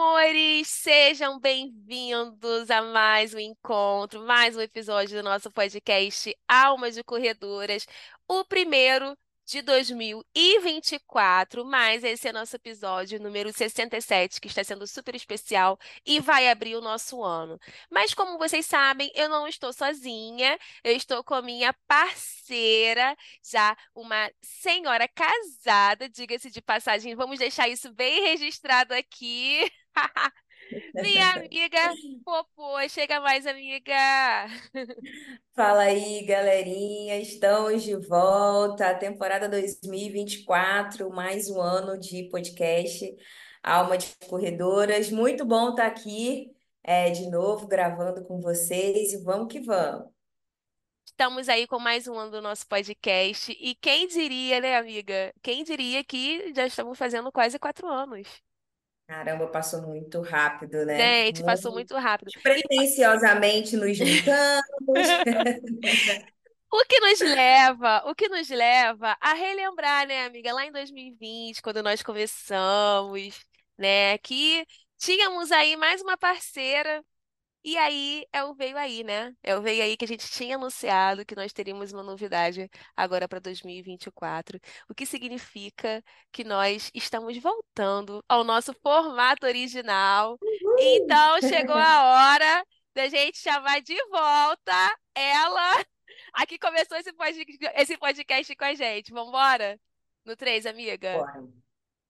amores! Sejam bem-vindos a mais um encontro, mais um episódio do nosso podcast Almas de Corredoras, o primeiro de 2024, mas esse é nosso episódio número 67, que está sendo super especial e vai abrir o nosso ano. Mas como vocês sabem, eu não estou sozinha, eu estou com a minha parceira, já uma senhora casada, diga-se de passagem, vamos deixar isso bem registrado aqui. Minha amiga Popô, chega mais, amiga. Fala aí, galerinha. Estamos de volta. Temporada 2024, mais um ano de podcast Alma de Corredoras. Muito bom estar aqui é, de novo gravando com vocês e vamos que vamos. Estamos aí com mais um ano do nosso podcast. E quem diria, né, amiga? Quem diria que já estamos fazendo quase quatro anos. Caramba, passou muito rápido, né? Gente, passou muito rápido. Pretenciosamente nos juntamos. O que nos leva, o que nos leva a relembrar, né, amiga, lá em 2020, quando nós começamos, né, que tínhamos aí mais uma parceira e aí é o Veio Aí, né? É o Veio Aí que a gente tinha anunciado que nós teríamos uma novidade agora para 2024, o que significa que nós estamos voltando ao nosso formato original. Então chegou a hora da gente chamar de volta ela. Aqui começou esse podcast, esse podcast com a gente. Vamos embora? No três, amiga? Bora.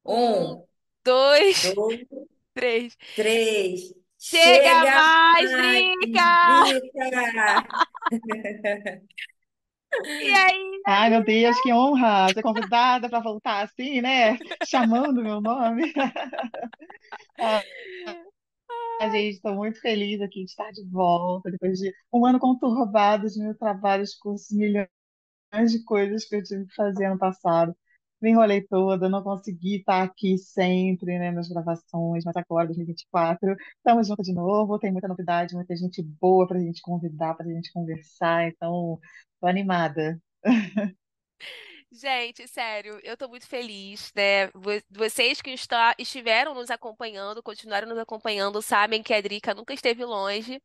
Um, dois, dois, três. Três. Chega, Chega mais, Drica! E aí? Ai, meu Deus, que honra ser convidada para voltar assim, né? Chamando meu nome. A gente, estou muito feliz aqui de estar de volta, depois de um ano conturbado de mil trabalhos, cursos, milhões de coisas que eu tive que fazer ano passado me enrolei toda, não consegui estar aqui sempre, né, nas gravações, mas agora, 2024, estamos juntos de novo, tem muita novidade, muita gente boa para a gente convidar, para a gente conversar, então, tô animada. Gente, sério, eu tô muito feliz, né? Vocês que está, estiveram nos acompanhando, continuaram nos acompanhando, sabem que a Drica nunca esteve longe.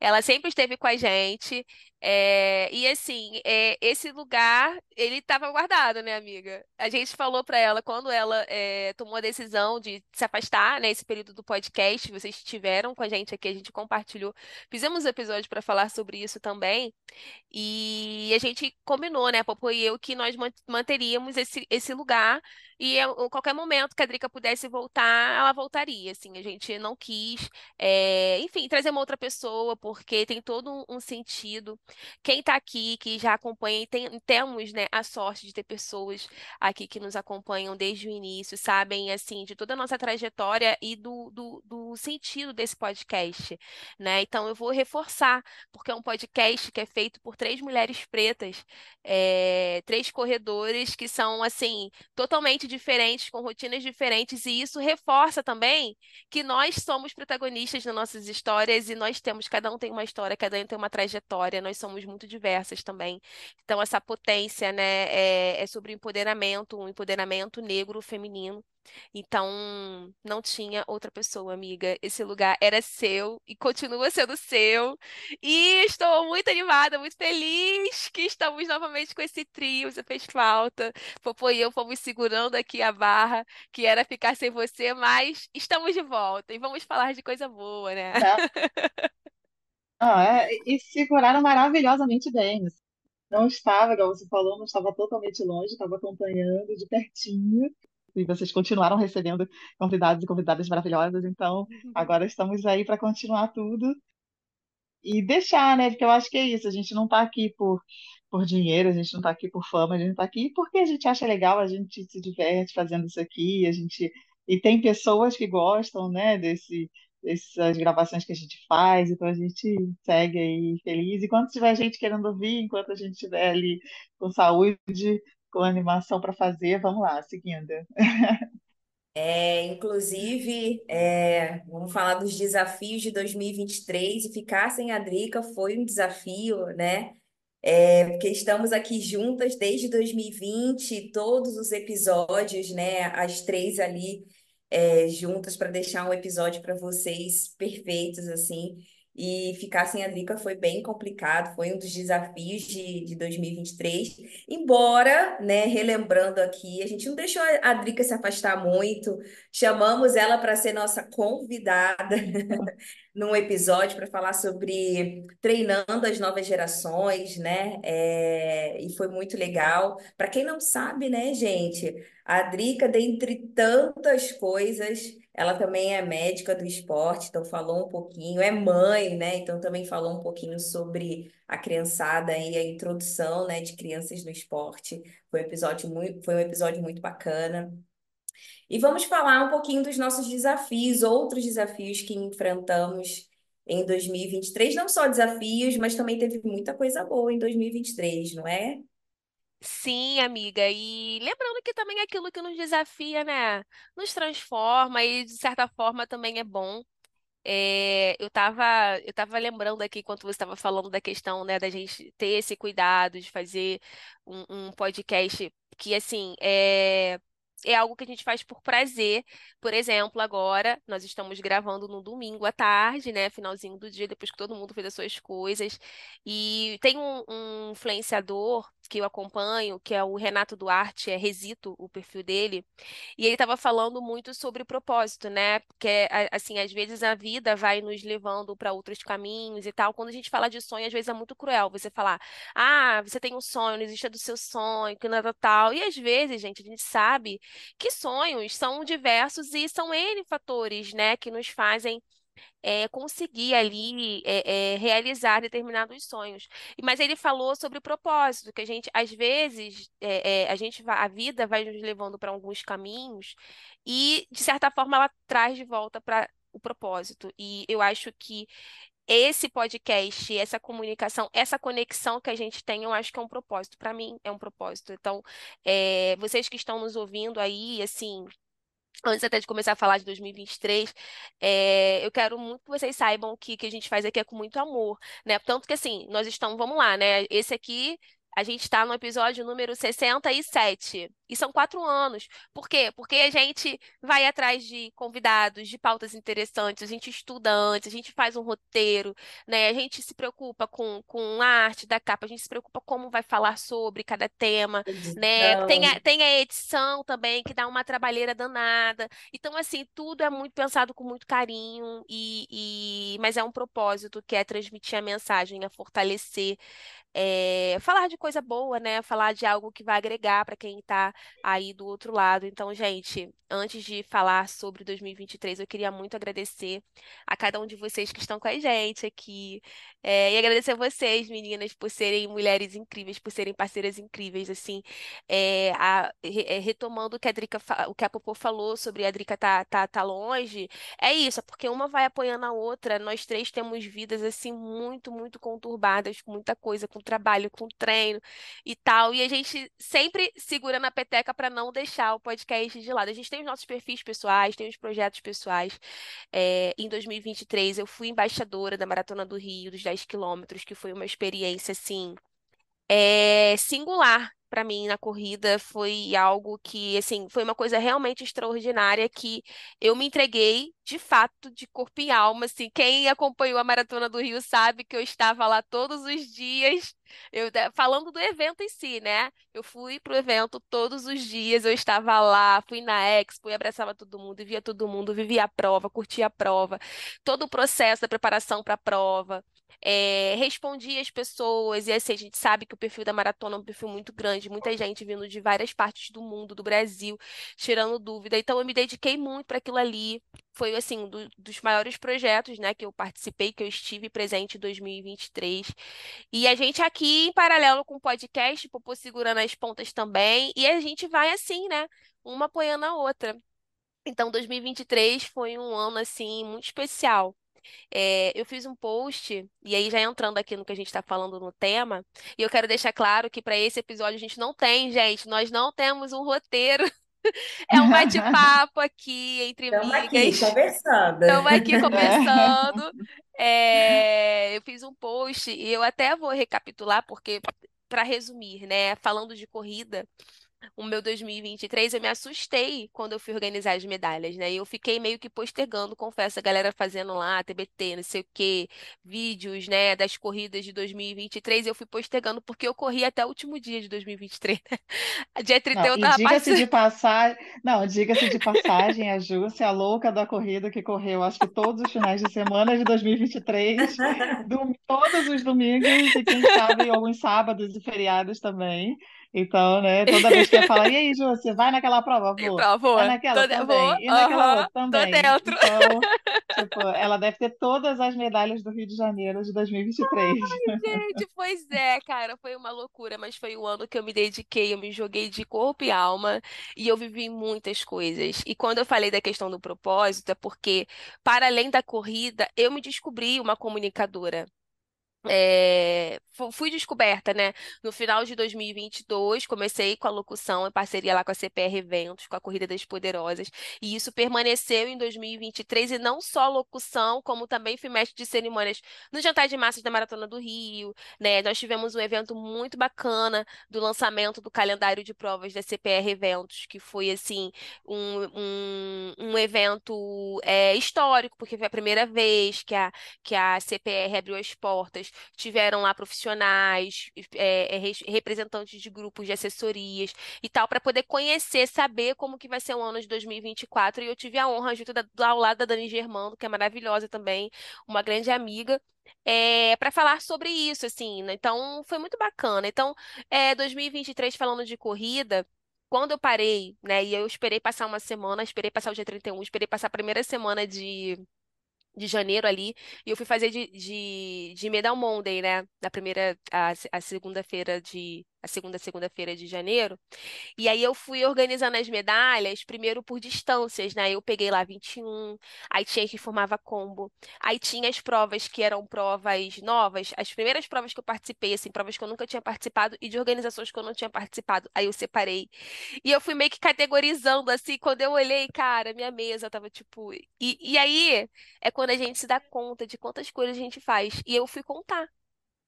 Ela sempre esteve com a gente. É, e assim, é, esse lugar, ele estava guardado, né, amiga? A gente falou para ela quando ela é, tomou a decisão de se afastar, né, período do podcast, vocês estiveram com a gente aqui, a gente compartilhou, fizemos um episódio para falar sobre isso também. E a gente combinou, né, Popo e eu, que nós manteríamos esse, esse lugar e em qualquer momento que a Drica pudesse voltar, ela voltaria, assim, a gente não quis, é, enfim, trazer uma outra pessoa, porque tem todo um sentido. Quem está aqui, que já acompanha, tem, temos, né, a sorte de ter pessoas aqui que nos acompanham desde o início, sabem, assim, de toda a nossa trajetória e do, do, do sentido desse podcast, né? Então, eu vou reforçar, porque é um podcast que é feito por três mulheres pretas, é, três corredores que são, assim, totalmente totalmente diferentes, com rotinas diferentes, e isso reforça também que nós somos protagonistas nas nossas histórias e nós temos, cada um tem uma história, cada um tem uma trajetória, nós somos muito diversas também. Então, essa potência, né, é, é sobre empoderamento, um empoderamento negro feminino. Então, não tinha outra pessoa, amiga. Esse lugar era seu e continua sendo seu. E estou muito animada, muito feliz que estamos novamente com esse trio. Você fez falta. Popô e eu fomos segurando aqui a barra, que era ficar sem você, mas estamos de volta e vamos falar de coisa boa, né? Ah, é, e seguraram maravilhosamente bem. Não estava, igual você falou, não estava totalmente longe, estava acompanhando de pertinho e vocês continuaram recebendo convidados e convidadas maravilhosas, então agora estamos aí para continuar tudo e deixar, né? Porque eu acho que é isso, a gente não está aqui por, por dinheiro, a gente não está aqui por fama, a gente está aqui porque a gente acha legal, a gente se diverte fazendo isso aqui, a gente e tem pessoas que gostam, né, desse essas gravações que a gente faz, então a gente segue aí feliz. E quando tiver gente querendo ouvir, enquanto a gente estiver ali com saúde, com animação para fazer, vamos lá, seguindo. É, inclusive, é, vamos falar dos desafios de 2023 e ficar sem a Drica foi um desafio, né? É, porque estamos aqui juntas desde 2020, todos os episódios, né? As três ali é, juntas para deixar um episódio para vocês perfeitos, assim. E ficar sem a Drica foi bem complicado, foi um dos desafios de, de 2023. Embora, né, relembrando aqui, a gente não deixou a Drica se afastar muito, chamamos ela para ser nossa convidada num episódio para falar sobre treinando as novas gerações, né? É, e foi muito legal. Para quem não sabe, né, gente, a Drica, dentre tantas coisas, ela também é médica do esporte, então falou um pouquinho, é mãe, né? Então também falou um pouquinho sobre a criançada e a introdução, né, de crianças no esporte. Foi um episódio muito, foi um episódio muito bacana. E vamos falar um pouquinho dos nossos desafios, outros desafios que enfrentamos em 2023, não só desafios, mas também teve muita coisa boa em 2023, não é? Sim, amiga. E lembrando que também é aquilo que nos desafia, né? Nos transforma e, de certa forma, também é bom. É, eu estava eu tava lembrando aqui, enquanto você estava falando da questão, né, da gente ter esse cuidado de fazer um, um podcast que, assim, é, é algo que a gente faz por prazer. Por exemplo, agora nós estamos gravando no domingo à tarde, né? Finalzinho do dia, depois que todo mundo fez as suas coisas. E tem um, um influenciador que eu acompanho, que é o Renato Duarte, é Resito, o perfil dele, e ele estava falando muito sobre propósito, né? Porque, assim, às vezes a vida vai nos levando para outros caminhos e tal. Quando a gente fala de sonho, às vezes é muito cruel você falar, ah, você tem um sonho, não existe do seu sonho, que nada tal. E às vezes, gente, a gente sabe que sonhos são diversos e são N fatores, né, que nos fazem é, conseguir ali é, é, realizar determinados sonhos. Mas ele falou sobre o propósito, que a gente, às vezes, a gente a vida vai nos levando para alguns caminhos e, de certa forma, ela traz de volta para o propósito. E eu acho que esse podcast, essa comunicação, essa conexão que a gente tem, eu acho que é um propósito. Para mim, é um propósito. Então, é, vocês que estão nos ouvindo aí, assim, Antes até de começar a falar de 2023, é, eu quero muito que vocês saibam que que a gente faz aqui é com muito amor, né? Tanto que assim, nós estamos, vamos lá, né? Esse aqui a gente está no episódio número 67. E são quatro anos. Por quê? Porque a gente vai atrás de convidados, de pautas interessantes, a gente estuda antes, a gente faz um roteiro, né? A gente se preocupa com, com a arte da capa, a gente se preocupa como vai falar sobre cada tema, né? Tem a, tem a edição também, que dá uma trabalheira danada. Então, assim, tudo é muito pensado com muito carinho, e, e... mas é um propósito que é transmitir a mensagem, é fortalecer é, falar de coisa boa, né? Falar de algo que vai agregar para quem está aí do outro lado. Então, gente, antes de falar sobre 2023, eu queria muito agradecer a cada um de vocês que estão com a gente aqui. É, e agradecer a vocês, meninas, por serem mulheres incríveis, por serem parceiras incríveis, assim. É, a, é, retomando o que a Drica, o que a Popô falou sobre a Drica tá, tá, tá longe, é isso, é porque uma vai apoiando a outra. Nós três temos vidas, assim, muito, muito conturbadas, com muita coisa, com trabalho, com treino e tal. E a gente sempre segura na peteca para não deixar o podcast de lado. A gente tem os nossos perfis pessoais, tem os projetos pessoais. É, em 2023, eu fui embaixadora da Maratona do Rio, dos 10 quilômetros, que foi uma experiência, assim, é, singular para mim na corrida foi algo que, assim, foi uma coisa realmente extraordinária que eu me entreguei de fato de corpo e alma, assim. Quem acompanhou a Maratona do Rio sabe que eu estava lá todos os dias. Eu falando do evento em si, né? Eu fui pro evento todos os dias, eu estava lá, fui na Expo, e abraçava todo mundo, via todo mundo, vivia a prova, curtia a prova, todo o processo da preparação para a prova é, respondia as pessoas, e assim, a gente sabe que o perfil da maratona é um perfil muito grande, muita gente vindo de várias partes do mundo, do Brasil, tirando dúvida. Então eu me dediquei muito para aquilo ali. Foi assim, do, dos maiores projetos, né, que eu participei, que eu estive presente em 2023. E a gente aqui, em paralelo com o podcast, Popô segurando as pontas também, e a gente vai assim, né, uma apoiando a outra. Então, 2023 foi um ano assim muito especial. É, eu fiz um post, e aí já entrando aqui no que a gente está falando no tema, e eu quero deixar claro que para esse episódio a gente não tem, gente, nós não temos um roteiro. É um bate-papo aqui entre Estamos amigas. aqui conversando. Estamos aqui conversando. É, eu fiz um post e eu até vou recapitular, porque, para resumir, né? Falando de corrida, o meu 2023, eu me assustei quando eu fui organizar as medalhas, né? E eu fiquei meio que postergando, confesso, a galera fazendo lá, TBT, não sei o quê, vídeos, né, das corridas de 2023, eu fui postergando porque eu corri até o último dia de 2023. Dia 31 Não, eu tava diga-se de passagem, não, diga-se de passagem, a Jússia, a louca da corrida que correu, acho que todos os finais de semana de 2023, dom- todos os domingos e quem sabe alguns sábados e feriados também. Então, né, toda vez que eu falar, e aí, Jússia, vai naquela prova? Vou. Então, vou, Vai naquela tô, de- vou, também. E naquela aham, outra tô também. dentro. Então, tipo, ela deve ter todas as medalhas do Rio de Janeiro de 2023. Gente, pois é, cara, foi uma loucura, mas foi o ano que eu me dediquei, eu me joguei de corpo e alma e eu vivi muitas coisas. E quando eu falei da questão do propósito, é porque, para além da corrida, eu me descobri uma comunicadora. É, fu- fui descoberta, né? No final de 2022, comecei com a locução em parceria lá com a CPR Eventos, com a Corrida das Poderosas, e isso permaneceu em 2023, e não só locução, como também fui mestre de cerimônias no Jantar de Massas da Maratona do Rio, né? Nós tivemos um evento muito bacana do lançamento do calendário de provas da CPR Eventos, que foi, assim, um, um, um evento é, histórico, porque foi a primeira vez que a, que a CPR abriu as portas tiveram lá profissionais, é, é, res- representantes de grupos de assessorias e tal, para poder conhecer, saber como que vai ser o ano de 2024. E eu tive a honra, junto da, ao lado da Dani Germando, que é maravilhosa também, uma grande amiga. É, para falar sobre isso, assim, né? Então foi muito bacana. Então, é, 2023 falando de corrida, quando eu parei, né? E eu esperei passar uma semana, esperei passar o dia 31, esperei passar a primeira semana de de janeiro ali, e eu fui fazer de, de, de Medal Monday, né? Na primeira, a, a segunda-feira de, a segunda segunda-feira de janeiro. E aí eu fui organizando as medalhas, primeiro por distâncias, né? Eu peguei lá 21, aí tinha que formava combo. Aí tinha as provas que eram provas novas, as primeiras provas que eu participei, assim, provas que eu nunca tinha participado e de organizações que eu não tinha participado. Aí eu separei. E eu fui meio que categorizando, assim, quando eu olhei, cara, minha mesa tava tipo. E, e aí é quando a gente se dá conta de quantas coisas a gente faz. E eu fui contar.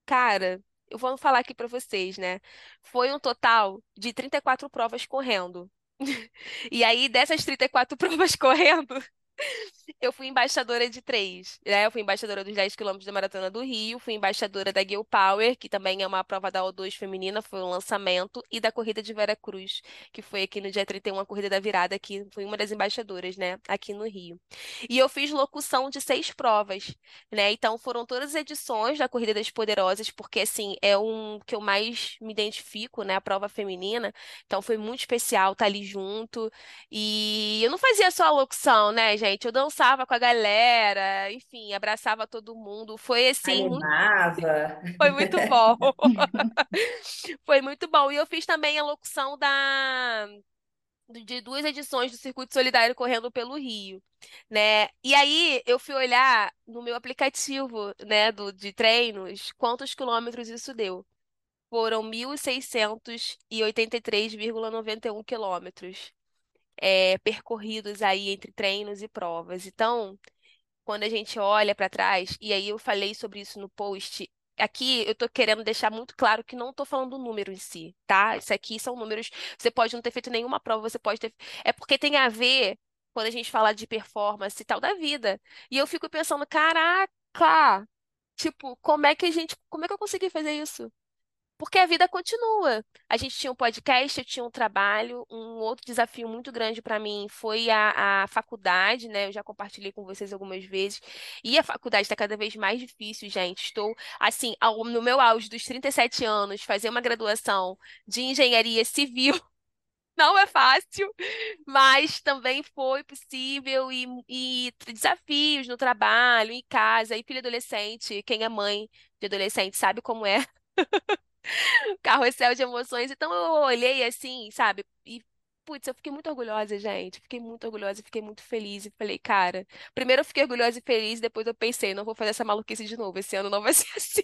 Cara, eu vou falar aqui pra vocês, né? Foi um total de 34 provas correndo. E aí, dessas 34 provas correndo, eu fui embaixadora de três, né? Eu fui embaixadora dos 10 quilômetros da Maratona do Rio, fui embaixadora da Gil Power, que também é uma prova da O2 feminina, foi um lançamento, e da Corrida de Vera Cruz, que foi aqui no dia 31, a Corrida da Virada, que fui uma das embaixadoras, né? Aqui no Rio. E eu fiz locução de seis provas, né? Então foram todas as edições da Corrida das Poderosas, porque assim, é um que eu mais me identifico, né? A prova feminina. Então foi muito especial estar ali junto. E eu não fazia só a locução, né, gente? Eu dançava com a galera, enfim, abraçava todo mundo. Foi assim, muito, Animava. foi muito bom. Foi muito bom. E eu fiz também a locução da de duas edições do Circuito Solidário correndo pelo Rio, né? E aí eu fui olhar no meu aplicativo, né, do, de treinos, quantos quilômetros isso deu. Foram mil seiscentos e e oitenta três vírgula noventa e um quilômetros é, percorridos aí entre treinos e provas. Então, quando a gente olha para trás, e aí eu falei sobre isso no post. Aqui eu tô querendo deixar muito claro que não tô falando do número em si, tá? Isso aqui são números. Você pode não ter feito nenhuma prova, você pode ter. É porque tem a ver, quando a gente fala de performance e tal, da vida. E eu fico pensando, caraca, tipo, como é que a gente. Como é que eu consegui fazer isso? Porque a vida continua. A gente tinha um podcast, eu tinha um trabalho. Um outro desafio muito grande para mim foi a, a faculdade, né? Eu já compartilhei com vocês algumas vezes. E a faculdade está cada vez mais difícil, gente. Estou, assim, ao- no meu auge dos 37 anos, fazer uma graduação de engenharia civil. Não é fácil, mas também foi possível e, e desafios no trabalho, em casa, e filho adolescente, quem é mãe de adolescente sabe como é carrossel de emoções. Então eu olhei assim, sabe? E, putz, eu fiquei muito orgulhosa, gente. Fiquei muito orgulhosa, fiquei muito feliz. E falei, cara, primeiro eu fiquei orgulhosa e feliz, depois eu pensei, não vou fazer essa maluquice de novo. Esse ano não vai ser assim.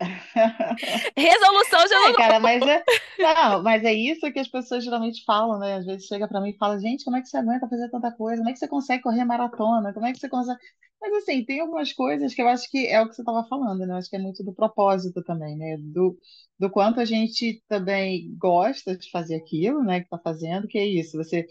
Resolução de É, ano cara, mas é, não, mas é isso que as pessoas geralmente falam, né? Às vezes chega pra mim e fala, gente, como é que você aguenta fazer tanta coisa? Como é que você consegue correr maratona? Como é que você consegue? Mas assim, tem algumas coisas que eu acho que é o que você estava falando, né? Eu acho que é muito do propósito também, né? Do, do quanto a gente também gosta de fazer aquilo, né? Que tá fazendo, que é isso. Você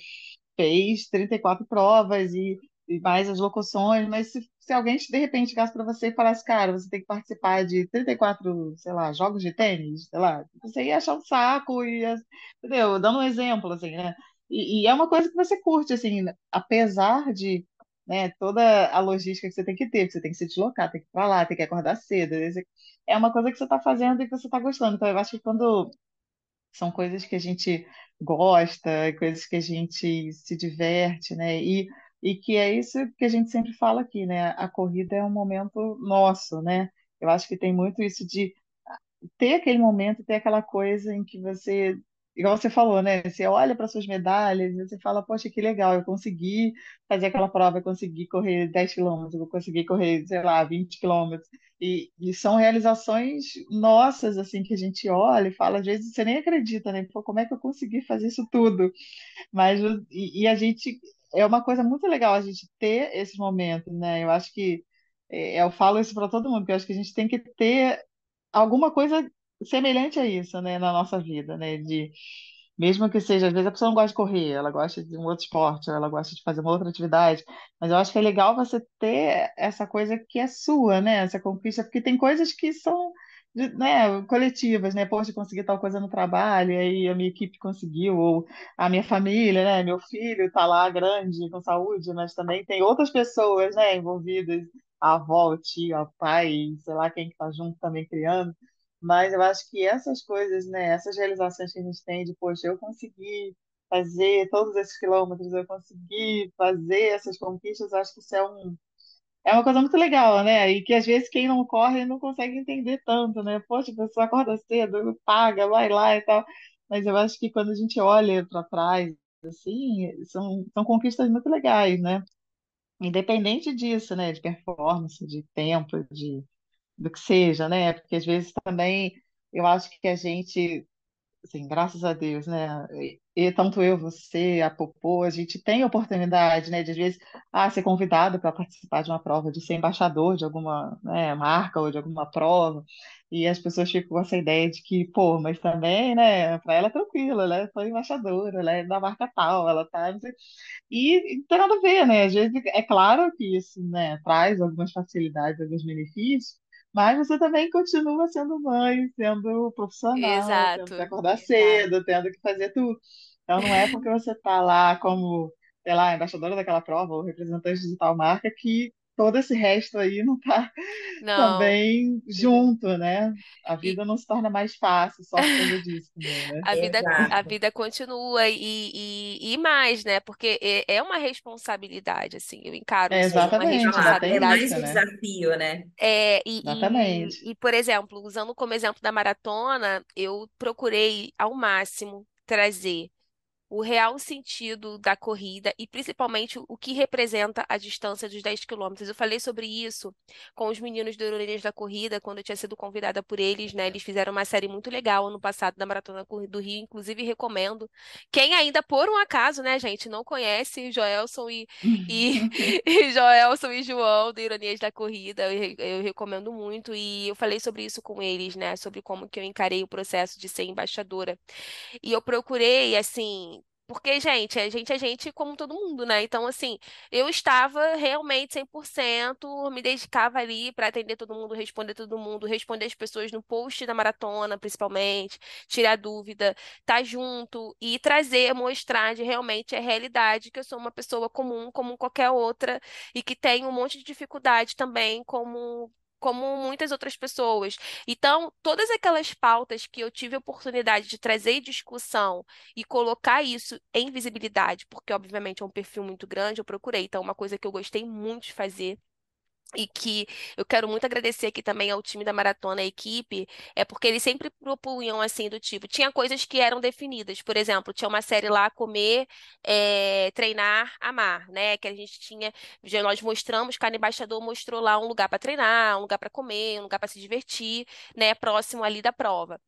fez 34 provas e, e mais as locuções, mas se, se alguém de repente chegasse para você e falasse, cara, você tem que participar de 34, sei lá, jogos de tênis, sei lá, você ia achar um saco, ia, entendeu? Dando um exemplo, assim, né? E, e é uma coisa que você curte, assim, apesar de, né, toda a logística que você tem que ter, que você tem que se deslocar, tem que ir para lá, tem que acordar cedo, é uma coisa que você está fazendo e que você está gostando. Então, eu acho que quando são coisas que a gente gosta, coisas que a gente se diverte, né? E, e que é isso que a gente sempre fala aqui, né? A corrida é um momento nosso, né? Eu acho que tem muito isso de ter aquele momento, ter aquela coisa em que você, igual você falou, né? Você olha para suas medalhas e você fala, poxa, que legal, eu consegui fazer aquela prova, eu consegui correr 10 quilômetros, eu consegui correr, sei lá, 20 quilômetros. E, e são realizações nossas, assim, que a gente olha e fala, às vezes você nem acredita, né? Pô, como é que eu consegui fazer isso tudo? Mas, e, e a gente, é uma coisa muito legal a gente ter esses momentos, né? Eu acho que, é, eu falo isso para todo mundo, porque eu acho que a gente tem que ter alguma coisa semelhante a isso, né, na nossa vida, né, de mesmo que seja, às vezes a pessoa não gosta de correr, ela gosta de um outro esporte, ela gosta de fazer uma outra atividade, mas eu acho que é legal você ter essa coisa que é sua, né, essa conquista, porque tem coisas que são de- né, coletivas, né? Poxa, consegui tal coisa no trabalho, e aí a minha equipe conseguiu, ou a minha família, né? Meu filho está lá grande, com saúde, mas também tem outras pessoas, né, envolvidas, a avó, o tio, pai, sei lá quem que está junto também criando. Mas eu acho que essas coisas, né, essas realizações que a gente tem de, poxa, eu consegui fazer todos esses quilômetros, eu consegui fazer essas conquistas, acho que isso é um é uma coisa muito legal, né? E que às vezes quem não corre não consegue entender tanto, né? Poxa, a pessoa acorda cedo, paga, vai lá e tal. Mas eu acho que quando a gente olha para trás, assim, são, são conquistas muito legais, né? Independente disso, né? De performance, de tempo, de do que seja, né? Porque às vezes também eu acho que a gente Assim, graças a Deus, né? E, tanto eu, você, a Popô, a gente tem oportunidade, né, de às vezes, ah, ser convidado para participar de uma prova, de ser embaixador de alguma, né, marca ou de alguma prova, e as pessoas ficam com essa ideia de que, pô, mas também, né, para ela é tranquilo, ela foi embaixadora, ela é da marca tal, ela tá, e, e tem nada a ver, né? Às vezes, é claro que isso, né, traz algumas facilidades, alguns benefícios, mas você também continua sendo mãe, sendo profissional, tendo que acordar exato. cedo, tendo que fazer tudo. Então não é porque você está lá como, sei lá, embaixadora daquela prova ou representante de tal marca que todo esse resto aí não está Não. também junto, né? A E vida não se torna mais fácil só por causa disso também, né? a vida, a Exato. vida continua e, e, e mais, né? Porque é é uma responsabilidade, assim. Eu encaro É isso como uma exatamente, É tem responsabilidade. mais isso, um né? desafio, né? É, e, Exatamente. e, e, por exemplo, usando como exemplo da maratona, eu procurei ao máximo trazer o real sentido da corrida e principalmente o que representa a distância dos 10 quilômetros. Eu falei sobre isso com os meninos do Orelhas da Corrida, quando eu tinha sido convidada por eles, né? Eles fizeram uma série muito legal ano passado da Maratona do Rio, inclusive recomendo. Quem ainda, por um acaso, né, gente, não conhece Joelson e, e, e Joelson e João do Ironias da Corrida, eu, eu recomendo muito. E eu falei sobre isso com eles, né? Sobre como que eu encarei o processo de ser embaixadora. E eu procurei, assim, porque, gente, a gente é gente como todo mundo, né? Então, assim, eu estava realmente 100%, me dedicava ali para atender todo mundo, responder todo mundo, responder as pessoas no post da maratona, principalmente, tirar dúvida, estar junto e trazer, mostrar de realmente a realidade que eu sou uma pessoa comum, como qualquer outra, e que tem um monte de dificuldade também, como. Como muitas outras pessoas. Então, todas aquelas pautas que eu tive a oportunidade de trazer discussão e colocar isso em visibilidade, porque obviamente é um perfil muito grande, eu procurei. Então, uma coisa que eu gostei muito de fazer e que eu quero muito agradecer aqui também ao time da Maratona, a equipe, é porque eles sempre propunham assim do tipo, tinha coisas que eram definidas, por exemplo, tinha uma série lá comer, é, treinar, amar, né? Que a gente tinha, já nós mostramos, cada embaixador mostrou lá um lugar para treinar, um lugar para comer, um lugar para se divertir, né? Próximo ali da prova.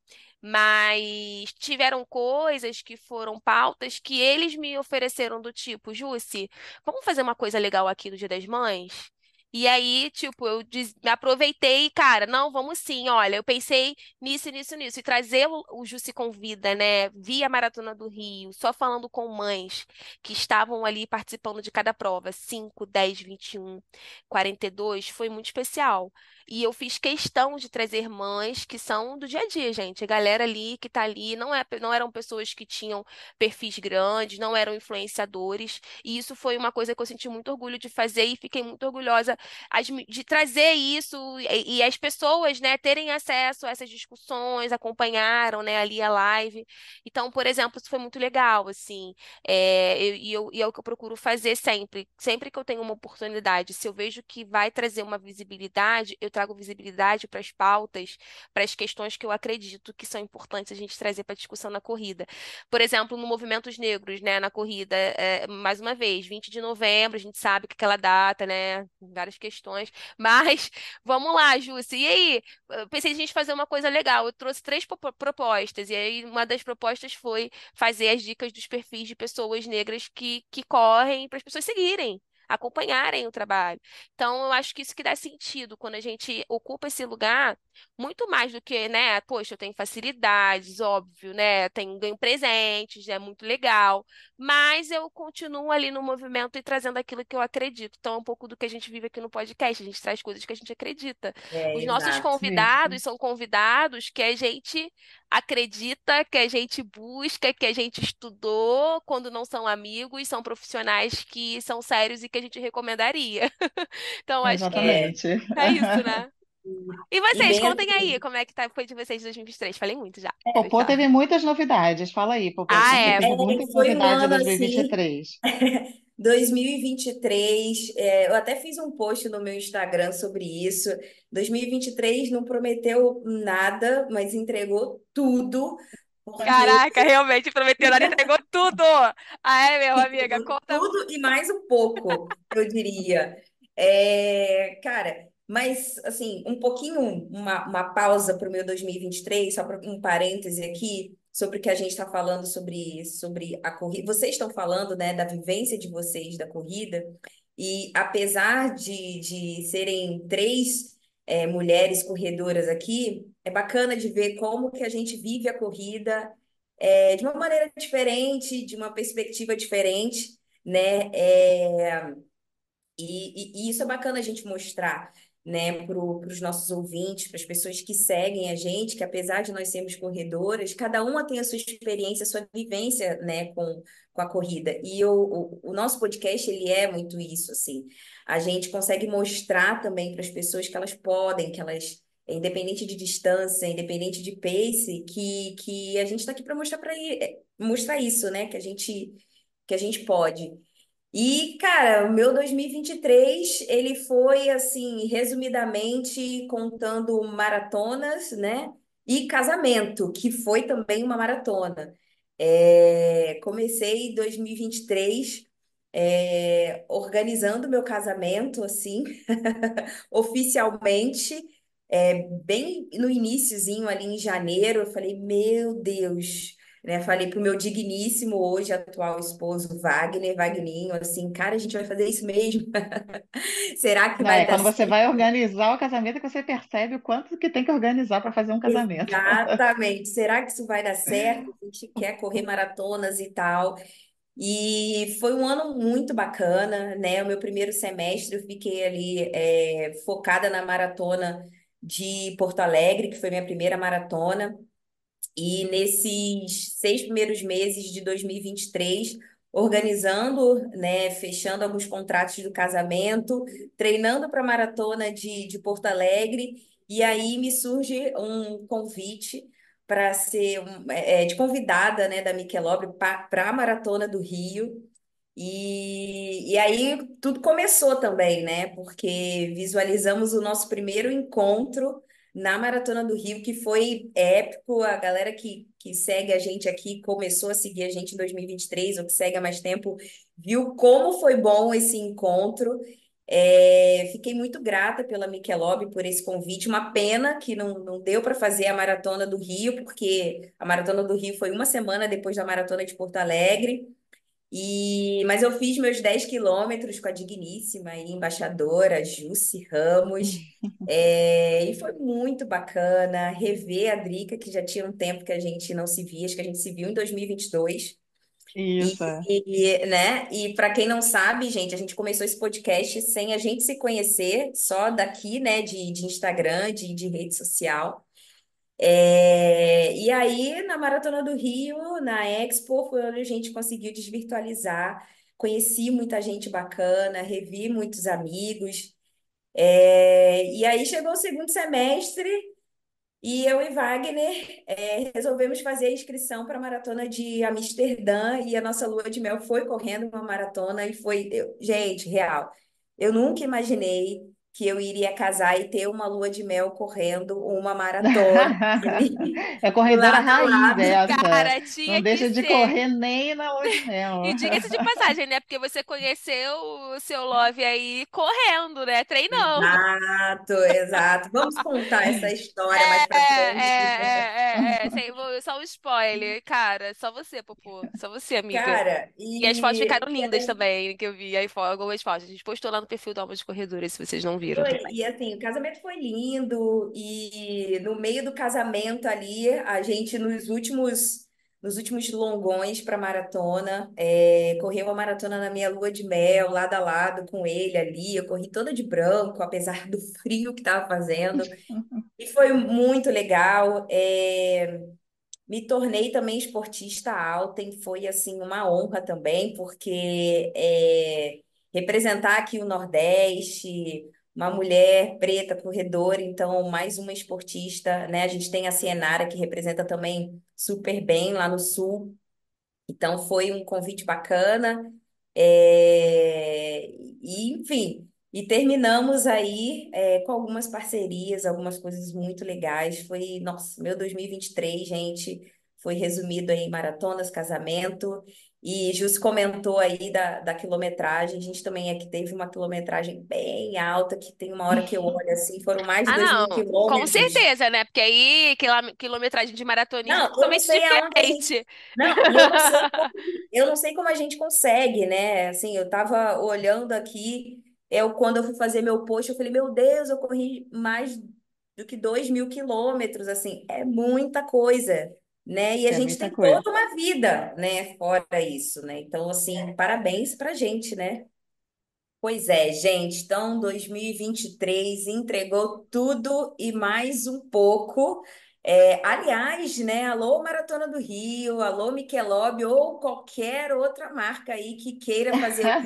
Mas tiveram coisas que foram pautas que eles me ofereceram do tipo, Jússi, vamos fazer uma coisa legal aqui no Dia das Mães? E aí, tipo, eu me aproveitei, cara, não, vamos sim, olha, eu pensei nisso, nisso, nisso. E trazer o, o Ju se Convida, né, via Maratona do Rio, só falando com mães que estavam ali participando de cada prova, 5, 10, 21, 42, foi muito especial. E eu fiz questão de trazer mães que são do dia a dia, gente. A galera ali que tá ali não, é, não eram pessoas que tinham perfis grandes, não eram influenciadores. E isso foi uma coisa que eu senti muito orgulho de fazer e fiquei muito orgulhosa de trazer isso e, e as pessoas, né, terem acesso a essas discussões, acompanharam, né, ali a live. Então, por exemplo, isso foi muito legal, assim, é, e eu, e é o que eu procuro fazer sempre. Sempre que eu tenho uma oportunidade, se eu vejo que vai trazer uma visibilidade, eu trago visibilidade para as pautas, para as questões que eu acredito que são importantes a gente trazer para discussão na corrida. Por exemplo, no Movimentos Negros, né, na corrida, é, mais uma vez, 20 de novembro, a gente sabe que aquela data, né, várias questões, mas vamos lá, Jússi. E aí, eu pensei em gente fazer uma coisa legal. Eu trouxe três po- propostas, e aí uma das propostas foi fazer as dicas dos perfis de pessoas negras que, que correm para as pessoas seguirem. Acompanharem o trabalho. Então, eu acho que isso que dá sentido quando a gente ocupa esse lugar, muito mais do que, né? Poxa, eu tenho facilidades, óbvio, né? Tenho ganho presentes, é muito legal mas eu continuo ali no movimento e trazendo aquilo que eu acredito. Então, é um pouco do que a gente vive aqui no podcast, a gente traz coisas que a gente acredita. É, Os nossos convidados são convidados que a gente acredita, que a gente busca, que a gente estudou, quando não são amigos, são profissionais que são sérios e que a gente recomendaria. Então, acho que É, Exatamente. é isso, né? E e vocês, bem contem aí assim, como é que tá, foi de vocês em 2023. Falei muito já. Vocês Popô teve sabem. muitas novidades. Fala aí, Popô, Ah, é. teve é, muita foi um novidade em ano assim 2023. 2023, é, eu até fiz um post no meu Instagram sobre isso. 2023 não prometeu nada, mas entregou tudo, Caraca, realmente prometeu nada, entregou tudo. Ah, é, meu amiga, conta. tudo e mais um pouco, eu diria. É, cara, mas assim, um pouquinho, uma, uma pausa para o meu 2023, só para um parêntese aqui. Sobre o que a gente está falando sobre, sobre a corrida. Vocês estão falando, né, da vivência de vocês da corrida, e apesar de, de serem três é, mulheres corredoras aqui, é bacana de ver como que a gente vive a corrida é, de uma maneira diferente, de uma perspectiva diferente, né? É, e, e- e isso é bacana a gente mostrar, né, para os nossos ouvintes, para as pessoas que seguem a gente, que apesar de nós sermos corredoras, cada uma tem a sua experiência, a sua vivência, né, com, com a corrida. E o, o, o nosso podcast, ele é muito isso, assim. A gente consegue mostrar também para as pessoas que elas podem, que elas, independente de distância, independente de pace, que, que a gente está aqui para mostrar para mostrar isso, né, que a gente, que a gente pode. E, cara, o meu 2023, ele foi, assim, resumidamente, contando maratonas, né? E casamento, que foi também uma maratona. É, comecei em 2023, é, organizando meu casamento, assim, oficialmente, é, bem no iniciozinho ali em janeiro, eu falei, meu Deus, né? Falei pro meu digníssimo hoje atual esposo Wagner, Wagninho, assim, cara, a gente vai fazer isso mesmo? Será que Não, é vai dar quando você vai organizar o casamento que você percebe o quanto que tem que organizar para fazer um casamento. Exatamente. Será que isso vai dar certo? A gente quer correr maratonas e tal. E foi um ano muito bacana, né? O meu primeiro semestre eu fiquei ali é, focada na maratona de Porto Alegre, que foi minha primeira maratona. E nesses seis primeiros meses de 2023, organizando, né, fechando alguns contratos do casamento, treinando para a maratona de, de Porto Alegre, e aí me surge um convite para ser um, é, de convidada, né, da Michelob para a maratona do Rio. E, e aí tudo começou também, né? Porque visualizamos o nosso primeiro encontro na Maratona do Rio, que foi épico. A galera que, que segue a gente aqui, começou a seguir a gente em 2023, ou que segue há mais tempo, viu como foi bom esse encontro. É, fiquei muito grata pela Michelob por esse convite. Uma pena que não, não deu para fazer a Maratona do Rio, porque a Maratona do Rio foi uma semana depois da Maratona de Porto Alegre. E, mas eu fiz meus 10 quilômetros com a digníssima e embaixadora Jussi Ramos. É, e foi muito bacana rever a Drica, que já tinha um tempo que a gente não se via, acho que a gente se viu em 2022. Isso, é. E, e, né? E para quem não sabe, gente, a gente começou esse podcast sem a gente se conhecer, só daqui, né, de, de Instagram, de, de rede social. É, e aí, na Maratona do Rio, na Expo, foi onde a gente conseguiu desvirtualizar. Conheci muita gente bacana, revi muitos amigos. É, e aí chegou o segundo semestre e eu e Wagner é, resolvemos fazer a inscrição para a maratona de Amsterdã e a nossa lua de mel foi correndo uma maratona e foi, eu- gente, real. Eu nunca imaginei que eu iria casar e ter uma lua de mel correndo uma maratona É corredora lado raiz lado. essa. Cara, Não deixa de ser. correr nem na lua de mel. E diga-se de passagem, né? Porque você conheceu o seu love aí correndo, né? Treinando. Exato, exato. Vamos contar essa história mais É, para é, frente. é, é, é. Vou- Só um spoiler, cara. Só você, Popô. Só você, amiga. Cara, E as fotos e, ficaram lindas também, que eu vi. Aí, algumas fotos. A gente postou lá no perfil do Alma de Corredores, se vocês não viram Foi, também. e assim, o casamento foi lindo, e no meio do casamento ali, a gente nos últimos, nos últimos longões para maratona, é, correu a maratona na minha lua de mel, lado a lado com ele ali. Eu corri toda de branco, apesar do frio que estava fazendo, e foi muito legal. É, me tornei também esportista alta e foi assim uma honra também, porque é, representar aqui o Nordeste, uma mulher preta corredora, então mais uma esportista, né? A gente tem a Cienara que representa também super bem lá no Sul. Então foi um convite bacana. É, E, enfim, e terminamos aí é, com algumas parcerias, algumas coisas muito legais. Foi, nossa, meu 2023, gente, foi resumido aí maratonas, casamento. E Jus comentou aí da, da quilometragem. A gente também aqui teve uma quilometragem bem alta, que tem uma hora que eu olho assim, foram mais de Ah, dois mil não. Com quilômetros. certeza, né? Porque aí quilom- quilometragem de maratonismo é Não, eu não totalmente sei aonde a gente diferente. Não, e eu não sei como, eu não sei como a gente consegue, né? Assim, eu tava olhando aqui, eu, quando eu fui fazer meu post, eu falei, meu Deus, eu corri mais do que dois mil quilômetros, assim, é muita coisa, né? E a É gente tem coisa. toda uma vida, né, fora isso, né? Então, assim, parabéns pra gente, né? Pois é, gente. Então, 2023 entregou tudo e mais um pouco. É, aliás, né? Alô, Maratona do Rio, alô, Michelob ou qualquer outra marca aí que queira fazer o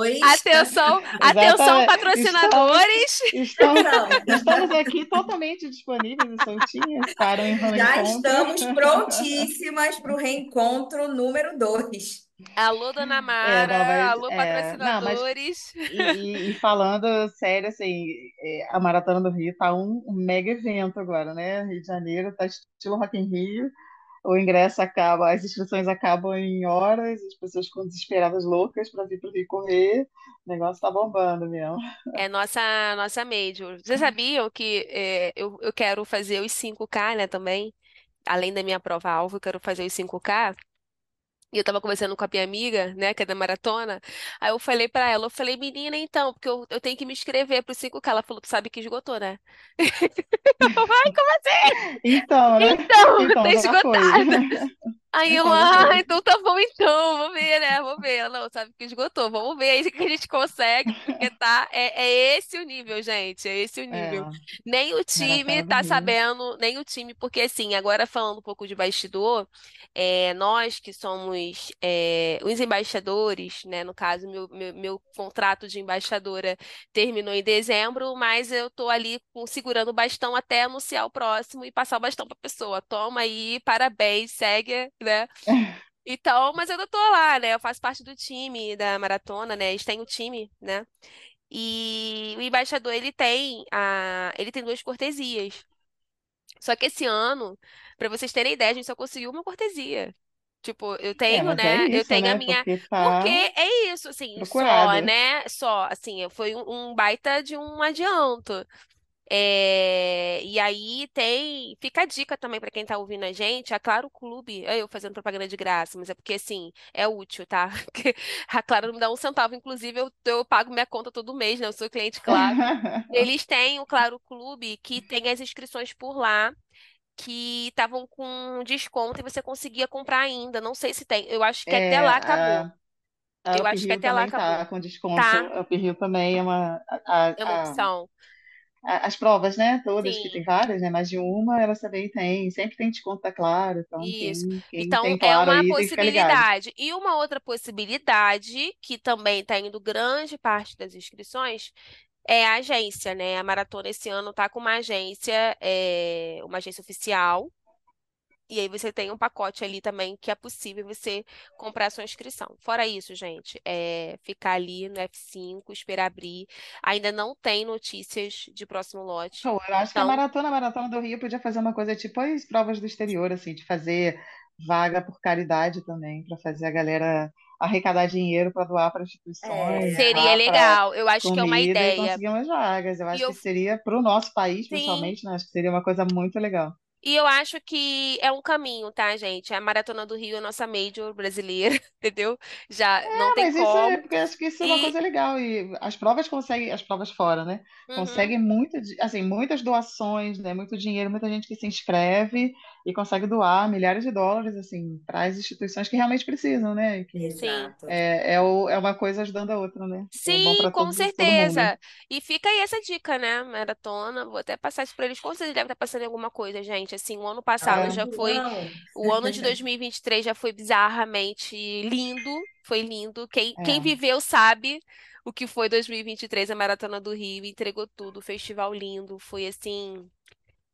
1.2. Atenção, atenção, Exatamente. Estamos, patrocinadores. estamos, Então, estamos aqui totalmente disponíveis e soltinhas para o já reencontro. estamos prontíssimas para o reencontro número 2. Alô, Dona É, não, Mara. mas, Alô, é, não, mas patrocinadores. e, e- falando sério, assim, é, a Maratona do Rio tá um, mega evento agora, né? Rio de Janeiro tá estilo Rock in Rio. O ingresso acaba, as inscrições acabam em horas, as pessoas ficam desesperadas, loucas para vir para o Rio correr. O negócio tá bombando mesmo. É nossa, nossa major. Vocês sabiam que é, eu, eu quero fazer os 5K, né, também? Além da minha prova-alvo, eu quero fazer os 5K. E eu tava conversando com a minha amiga, né, que é da maratona. Aí eu falei pra ela, eu falei, menina, então, porque eu, eu tenho que me inscrever pro 5K. Ela falou, tu sabe que esgotou, né? Eu, Ai, como assim? Então, né? Então, Então, tá esgotado. Aí eu, Então ah, então tá bom então, vamos ver, né? Vamos ver. Ela, Não, sabe que esgotou, vamos ver aí o que a gente consegue, porque tá, é, é esse o nível, gente, é esse o É, nível. Nem o time tá Rio. sabendo, nem o time, porque assim, agora falando um pouco de bastidor, é, nós que somos é, os embaixadores, né? No caso, meu, meu, meu contrato de embaixadora terminou em dezembro, mas eu tô ali com- segurando o bastão até anunciar o próximo e passar o bastão pra pessoa. Toma aí, parabéns, segue, né? Então, mas eu tô lá, né? Eu faço parte do time da maratona, né? Eles têm o time, né? E o embaixador, ele tem a, ele tem duas cortesias. Só que esse ano, pra vocês terem ideia, a gente só conseguiu uma cortesia. Tipo, eu É, tenho, é né? Eu isso, tenho a né? minha. Porque Porque tá é isso, assim, só, né? Só, assim, foi um, um baita de um adianto. É, E aí tem. Fica a dica também pra quem tá ouvindo a gente. A Claro Clube. é Eu fazendo propaganda de graça, mas é porque, assim, é útil, tá? Porque a Claro não me dá um centavo. Inclusive, eu, eu pago minha conta todo mês, né? Eu sou cliente Claro. Eles têm o Claro Clube que tem as inscrições por lá que estavam com desconto e você conseguia comprar ainda. Não sei se tem. Eu acho que até É, lá acabou. a, a Eu acho que até lá também acabou. tá com desconto. Tá? A Up Rio também é uma. A, É uma opção. as provas, né? Todas, que tem várias, né? Mais de uma, elas também têm. Sempre tem desconto da Claro. Então, isso. quem, quem Então, tem é Claro uma aí possibilidade. E uma outra possibilidade, que também está indo grande parte das inscrições, é a agência, né? A Maratona esse ano está com uma agência, é, uma agência oficial. E aí você tem um pacote ali também que é possível você comprar a sua inscrição. Fora isso, gente, é ficar ali no F5, esperar abrir. Ainda não tem notícias de próximo lote. Eu acho que a Então, maratona, a maratona do Rio podia fazer uma coisa tipo as provas do exterior, assim, de fazer vaga por caridade também, para fazer a galera arrecadar dinheiro para doar para instituições, É, seria legal. Eu acho que é uma comida e ideia. conseguir umas vagas. Eu E acho eu, que seria para o nosso país, sim, principalmente, né? Acho que seria uma coisa muito legal. e eu acho que é um caminho, tá, gente? A Maratona do Rio é a nossa major brasileira, entendeu? Já não Ah, tem mas isso é como. porque acho que isso é uma E coisa legal e as provas conseguem, as provas fora, né? uhum, Conseguem muito, assim, muitas doações, né? Muito dinheiro, muita gente que se inscreve e consegue doar milhares de dólares, assim, para as instituições que realmente precisam, né? Que exato. é, é, o- é uma coisa ajudando a outra, né? É Sim, para com todo, todo mundo. certeza. E fica aí essa dica, né? Maratona. Vou até passar isso pra eles. Com certeza deve estar passando em alguma coisa, gente. Assim, o ano passado É, já foi. O ano de 2023 já foi bizarramente lindo. Foi lindo. Quem, quem é. viveu sabe o que foi 2023, a Maratona do Rio. Entregou tudo. Festival lindo. Foi assim.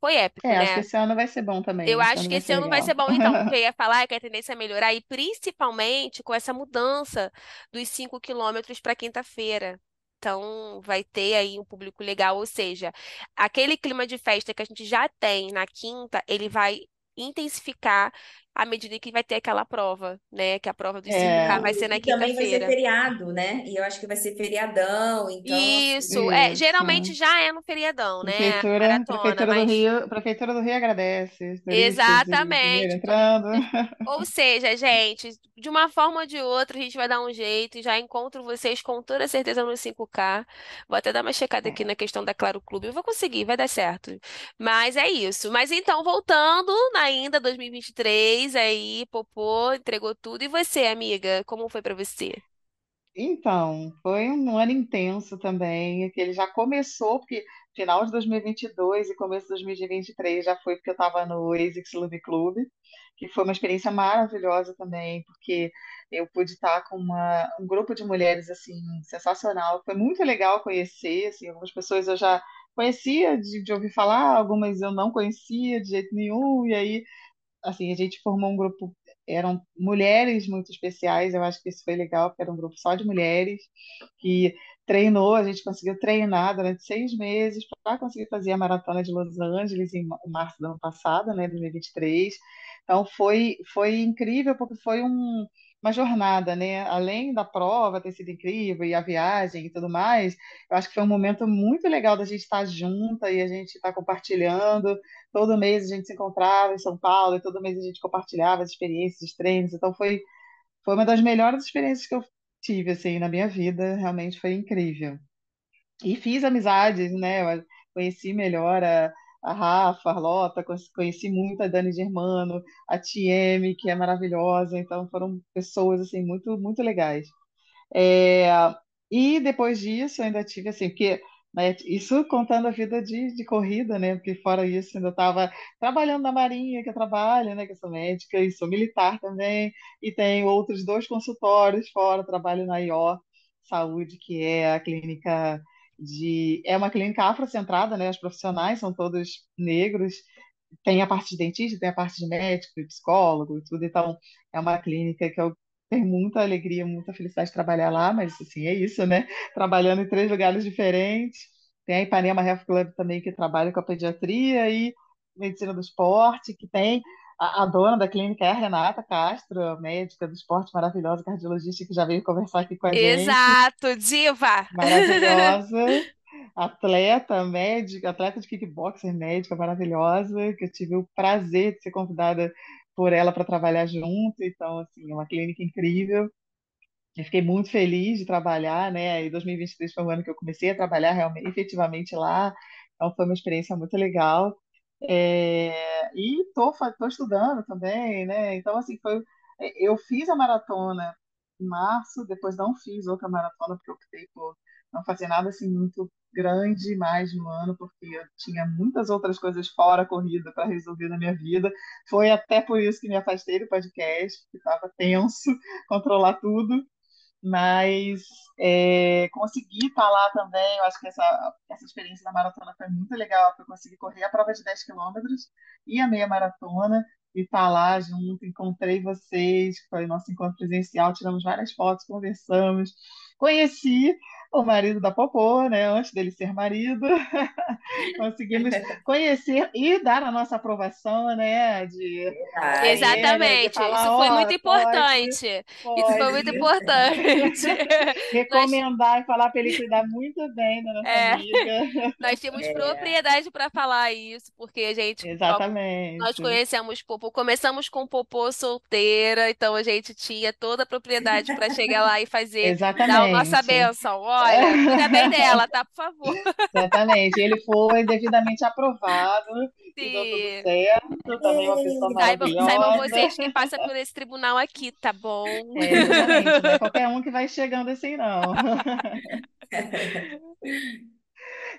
Foi épico, É, acho que né? esse ano vai ser bom Eu também. Esse acho que esse ano vai ser legal. bom, então. O que eu ia falar que a tendência é melhorar, e principalmente com essa mudança dos 5 quilômetros para quinta-feira. Então, vai ter aí um público legal, ou seja, aquele clima de festa que a gente já tem na quinta, ele vai intensificar à medida que vai ter aquela prova, né? Que a prova dos cinco k É, vai ser na e também vai ser quinta-feira. feriado, né? E eu acho que vai ser feriadão, então, assim, Isso, é, geralmente isso. já é no feriadão, né? A Prefeitura, maratona, Prefeitura do mas Rio, Prefeitura do Rio agradece, Exatamente. entrando. Ou seja, gente, de uma forma ou de outra, a gente vai dar um jeito e já encontro vocês com toda certeza no 5K. Vou até dar uma checada aqui na questão da Claro Clube. Eu vou conseguir, vai dar certo. Mas é isso. Mas então, voltando ainda 2023, aí, Popô entregou tudo. E você, amiga, como foi pra você? Então, foi um ano intenso também, que ele já começou, porque final de 2022 e começo de 2023 já foi porque eu estava no ASICS Lube Clube, que foi uma experiência maravilhosa também, porque eu pude estar com uma, um grupo de mulheres, assim, sensacional. Foi muito legal conhecer, assim, algumas pessoas eu já conhecia de, de ouvir falar, algumas eu não conhecia de jeito nenhum, e aí assim, a gente formou um grupo, eram mulheres muito especiais, eu acho que isso foi legal, porque era um grupo só de mulheres, que treinou, a gente conseguiu treinar durante seis meses para conseguir fazer a maratona de Los Angeles em março do ano passado, né, 2023. Então foi, foi incrível, porque foi um, uma jornada, né? Além da prova ter sido incrível e a viagem e tudo mais, eu acho que foi um momento muito legal da gente estar junta e a gente estar compartilhando todo mês a gente se encontrava em São Paulo e todo mês a gente compartilhava as experiências, os treinos. Então foi, foi uma das melhores experiências que eu tive assim na minha vida. Realmente foi incrível. E fiz amizades, né? Eu conheci melhor a, a Rafa, a Arlota, conheci muito a Dani Germano, a TM, que é maravilhosa. Então foram pessoas assim muito muito legais. É, e depois disso, eu ainda tive assim, porque né, isso contando a vida de, de corrida, né? Porque fora isso, ainda estava trabalhando na Marinha, que eu trabalho, né? Que eu sou médica e sou militar também, e tenho outros dois consultórios fora, trabalho na IO Saúde, que é a clínica de. É uma clínica afrocentrada, né? Os profissionais são todos negros. tem a parte de dentista, tem a parte de médico, e psicólogo e tudo, então é uma clínica que eu tenho muita alegria, muita felicidade de trabalhar lá, mas assim, é isso, né? Trabalhando em três lugares diferentes. Tem a Ipanema Health Club também, que trabalha com a pediatria e medicina do esporte, que tem a, a dona da clínica é a Renata Castro, médica do esporte maravilhosa, cardiologista, que já veio conversar aqui com a gente. Exato, diva! Maravilhosa. Atleta, médica, atleta de kickboxer, médica maravilhosa, que eu tive o prazer de ser convidada por ela para trabalhar junto. Então, assim, é uma clínica incrível. Eu fiquei muito feliz de trabalhar, né? E 2023 foi o ano que eu comecei a trabalhar realmente, efetivamente lá. Então, foi uma experiência muito legal. É, e tô, tô estudando também, né? Então, assim, foi, é, eu fiz a maratona em março, depois não fiz outra maratona, porque eu optei por não fazer nada assim muito grande mais no ano, porque eu tinha muitas outras coisas fora a corrida para resolver na minha vida. Foi até por isso que me afastei do podcast, porque estava tenso controlar tudo mas é, consegui estar lá também. Eu acho que essa, essa experiência da maratona foi muito legal, porque eu consegui correr a prova de 10 quilômetros e a meia maratona, e estar lá junto. Encontrei vocês, foi nosso encontro presencial, tiramos várias fotos, conversamos. Conheci o marido da Popô, né, antes dele ser marido. Conseguimos conhecer e dar a nossa aprovação, né, de. Mariana, de Exatamente, isso falar, foi ó, muito pode, importante. Isso foi muito pode. importante. Nós, recomendar e falar para ele cuidar muito bem da nossa é, amiga. nós temos É, propriedade para falar isso, porque a gente, ó, nós Exatamente. conhecemos Popô, começamos com Popô solteira, então a gente tinha toda a propriedade para chegar lá e fazer, dar a nossa Exatamente. bênção. Olha, cuida bem dela, tá? Por favor. Exatamente. Ele foi devidamente aprovado e deu tudo Sim. certo. Também uma pessoa Saibam, saibam maravilhosa. vocês que passa por esse tribunal aqui, tá bom? É, exatamente. Não é qualquer um que vai chegando assim, não.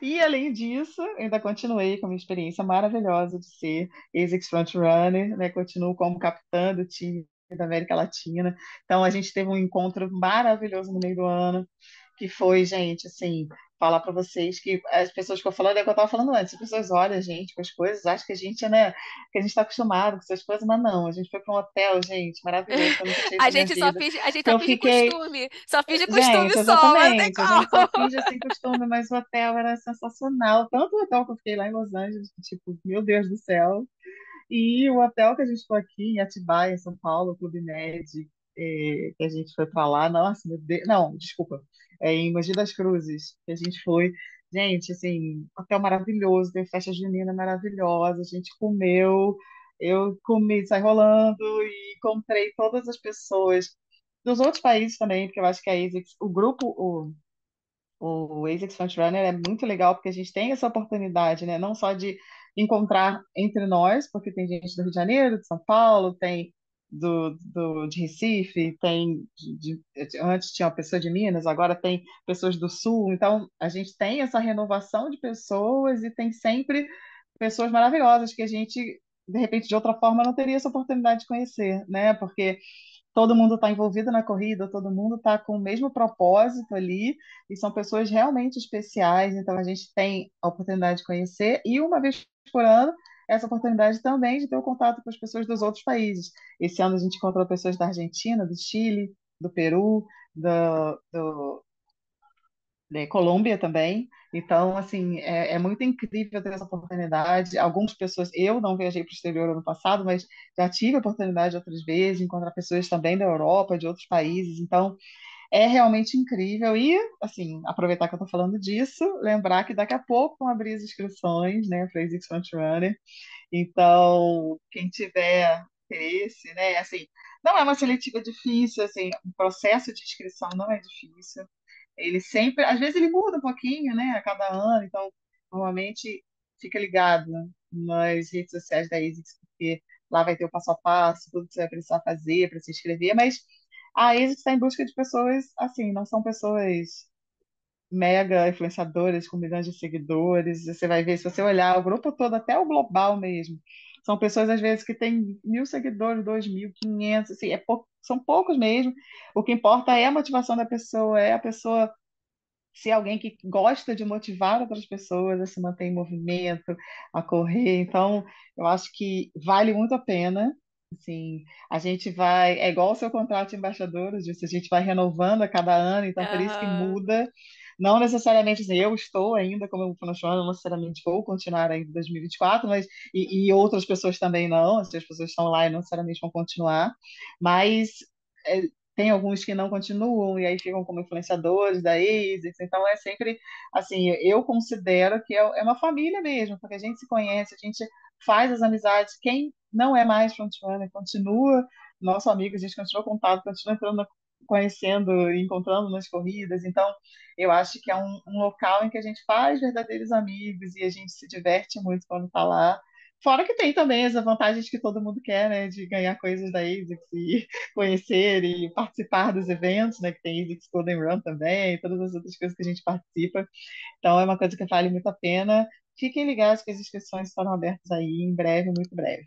E além disso, ainda continuei com a minha experiência maravilhosa de ser ASICS Frontrunner, né? Continuo como capitã do time da América Latina. Então a gente teve um encontro maravilhoso no meio do ano, que foi, gente, assim, falar para vocês que as pessoas que eu falando é o que eu estava falando antes, as pessoas olham a gente com as coisas, acham que a gente, né, que a gente está acostumado com essas coisas, mas não, a gente foi para um hotel, gente, maravilhoso, A gente só finge, a gente Que só finge fiquei costume. Só finge costume Gente, só. A gente só finge assim costume, mas o hotel era sensacional. Tanto o hotel que eu fiquei lá em Los Angeles, tipo, meu Deus do céu. E o hotel que a gente foi aqui em Atibaia, em São Paulo, o Clube Med, eh, que a gente foi para lá, nossa, meu Deus. Não, desculpa. É em Mogi das Cruzes, que a gente foi. Gente, assim, hotel maravilhoso, teve festa junina maravilhosa, a gente comeu, eu comi, saí rolando e encontrei todas as pessoas dos outros países também, porque eu acho que a ASICS, o grupo, o, o ASICS Frontrunner é muito legal, porque a gente tem essa oportunidade, né? Não só de encontrar entre nós, porque tem gente do Rio de Janeiro, de São Paulo, tem do, do, de Recife, tem de, de- antes tinha uma pessoa de Minas, agora tem pessoas do Sul, então a gente tem essa renovação de pessoas e tem sempre pessoas maravilhosas que a gente, de repente, de outra forma, não teria essa oportunidade de conhecer, né? Porque todo mundo está envolvido na corrida, todo mundo está com o mesmo propósito ali, e são pessoas realmente especiais, então a gente tem a oportunidade de conhecer, e uma vez por ano, essa oportunidade também de ter o contato com as pessoas dos outros países. Esse ano a gente encontrou pessoas da Argentina, do Chile, do Peru, do, do, né, Colômbia também. Então, assim, é, é muito incrível ter essa oportunidade. Algumas pessoas, eu não viajei para o exterior ano passado, mas já tive a oportunidade outras vezes de encontrar pessoas também da Europa, de outros países. Então, é realmente incrível. E, assim, aproveitar que eu estou falando disso, lembrar que daqui a pouco vão abrir as inscrições, né, para a X Frontrunner. Então, quem tiver interesse, né, assim, não é uma seletiva difícil, assim, o processo de inscrição não é difícil. Ele sempre, às vezes ele muda um pouquinho, né, a cada ano, então normalmente fica ligado nas redes sociais da ASICS, porque lá vai ter o passo a passo, tudo que você vai precisar fazer para se inscrever, mas a ASICS está em busca de pessoas, assim, não são pessoas mega influenciadoras com milhões de seguidores. Você vai ver, se você olhar o grupo todo, até o global mesmo, são pessoas às vezes que têm mil seguidores, dois mil, quinhentos, assim, é pou- são poucos mesmo. O que importa é a motivação da pessoa, é a pessoa ser alguém que gosta de motivar outras pessoas a se manter em movimento, a correr. Então, eu acho que vale muito a pena. Assim, a gente vai, é igual o seu contrato de embaixador, a gente vai renovando a cada ano, então por isso que Aham. muda. Não necessariamente assim, eu estou ainda como funcionário, não necessariamente vou continuar ainda em 2024, mas e, e outras pessoas também não, assim, as pessoas estão lá e não necessariamente vão continuar, mas é, tem alguns que não continuam e aí ficam como influenciadores da ASICS, então é sempre, assim, eu considero que é, é uma família mesmo, porque a gente se conhece, a gente faz as amizades, quem não é mais frontrunner continua nosso amigo, a gente continua contato, continua entrando, conhecendo, encontrando nas corridas, então eu acho que é um, um local em que a gente faz verdadeiros amigos e a gente se diverte muito quando está lá, Fora que tem também as vantagens que todo mundo quer, né? De ganhar coisas da ASICS e conhecer e participar dos eventos, né? Que tem ASICS Golden Run também, todas as outras coisas que a gente participa. Então é uma coisa que vale muito a pena. Fiquem ligados que as inscrições estarão abertas aí em breve, muito breve.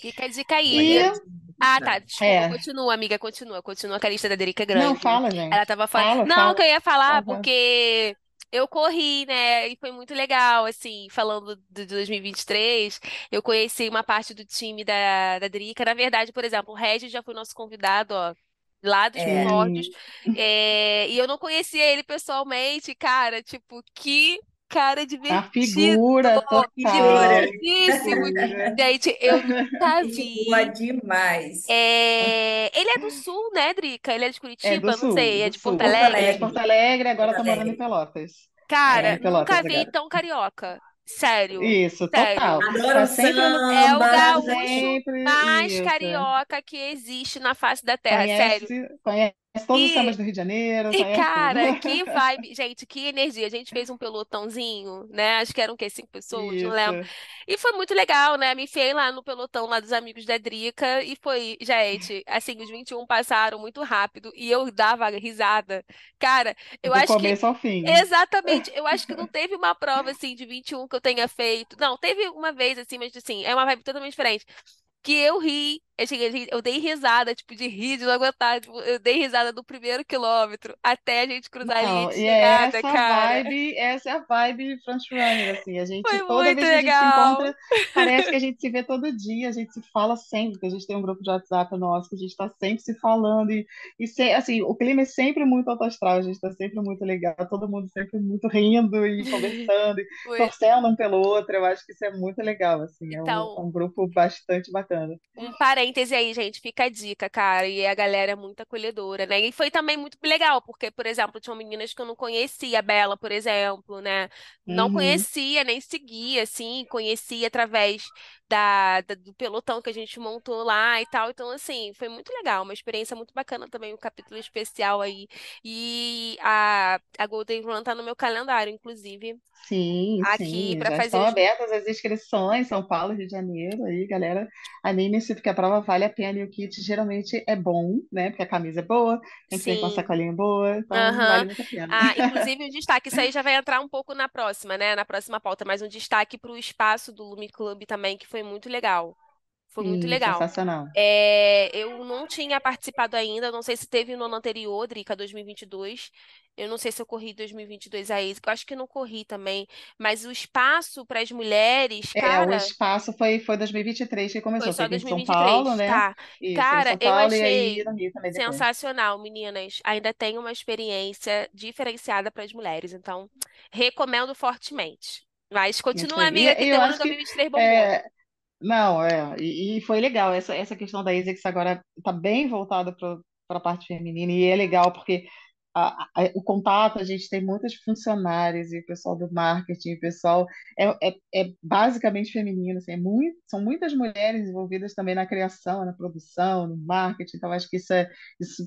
Fica a dica aí. E, Ah, tá. Desculpa, é, continua, amiga, continua. Continua que a lista da Drica é não, grande. fala, Ela gente. tava falando. Fala, Não, que fala. eu ia falar fala. porque eu corri, né? E foi muito legal, assim, falando de 2023. Eu conheci uma parte do time da, da Drica. Na verdade, por exemplo, o Regis já foi nosso convidado, ó. Lá dos é, primórdios, É, e eu não conhecia ele pessoalmente, cara. Tipo, que cara a divertido! figura figura. total. Divertidíssimo! Gente, eu nunca boa vi. demais. É, Ele é do sul, né, Drica? Ele é de É do Curitiba? Não Sul, sei, é de Porto Sul. Porto Ele é de Alegre? Porto Alegre. Alegre, agora Porto tá morando em Alegre. Pelotas. Cara, nunca Pelotas vi agora. tão carioca. Sério, Isso, sério. total. Adoro Tá sempre no, É o samba. gaúcho sempre mais isso. carioca que existe na face da terra, sério. Conhece, conhece todos os sambas do Rio de Janeiro, E, conhece tudo. cara, que vibe. Gente, que energia. A gente fez um pelotãozinho, né? Acho que eram o quê? Cinco pessoas, não lembro. Isso. E foi muito legal, né? Me enfiei lá no pelotão lá dos amigos da Drica e foi, gente, assim, os 21 passaram muito rápido e eu dava risada. Cara, eu Do acho que. começo ao fim. Exatamente, eu acho que não teve uma prova assim de 21 que eu tenha feito. Não, teve uma vez assim, mas assim, é uma vibe totalmente diferente que eu ri, eu cheguei, a eu dei risada, tipo, de rir, de não aguentar, tipo, eu dei risada do primeiro quilômetro até a gente cruzar a linha Não, de e é chegada, essa cara. vibe, essa é a vibe frontrunner, assim, a gente, Foi toda muito vez que a gente se legal. encontra, parece que a gente se vê todo dia, a gente se fala sempre, que a gente tem um grupo de WhatsApp nosso, que a gente está sempre se falando, e, e se- assim, o clima é sempre muito alto astral, a gente está sempre muito legal, todo mundo sempre muito rindo e conversando, e Foi. torcendo um pelo outro, eu acho que isso é muito legal, assim, é um, Então, um grupo bastante bacana. Um parêntese aí, gente, fica a dica, cara. E a galera é muito acolhedora, né? E foi também muito legal, porque, por exemplo, tinham meninas que eu não conhecia, a Bela, por exemplo, né? Não Uhum. conhecia, nem seguia, assim, conhecia através da, da- do pelotão que a gente montou lá e tal. Então, assim, foi muito legal, uma experiência muito bacana também, um capítulo especial aí. E a, a Golden Run tá no meu calendário, inclusive, Sim, aqui já fazer estão abertas as inscrições, São Paulo, Rio de Janeiro, aí, galera, anime-se, porque a prova vale a pena e o kit geralmente é bom, né? Porque a camisa é boa, a gente vem com a sacolinha boa, então vale muito a pena. Ah, inclusive um destaque, isso aí já vai entrar um pouco na próxima, né? Na próxima pauta, mas um destaque para o espaço do Lume Club também, que foi muito legal. Foi muito Sim, legal. sensacional. É, eu não tinha participado ainda, não sei se teve no ano anterior, Drica, 2022. Eu não sei se eu corri 2022 a eu acho que não corri também. Mas o espaço para as mulheres, É, o cara, espaço foi, foi 2023 que foi começou, foi só aqui em São Paulo, 2023, né? tá? Isso, Cara, São eu Paulo e aí achei sensacional, meninas. Ainda tem uma experiência diferenciada para as mulheres, então recomendo fortemente. Mas continua, amiga, que eu ano acho que 2023 bombou. é, Não, é, e, e foi legal. Essa, essa questão da ASICS agora está bem voltada para a parte feminina, e é legal porque a- a- o contato, a gente tem muitos funcionários e o pessoal do marketing, o pessoal é, é, é basicamente feminino, assim, é muito, são muitas mulheres envolvidas também na criação, na produção, no marketing, então acho que isso é, isso,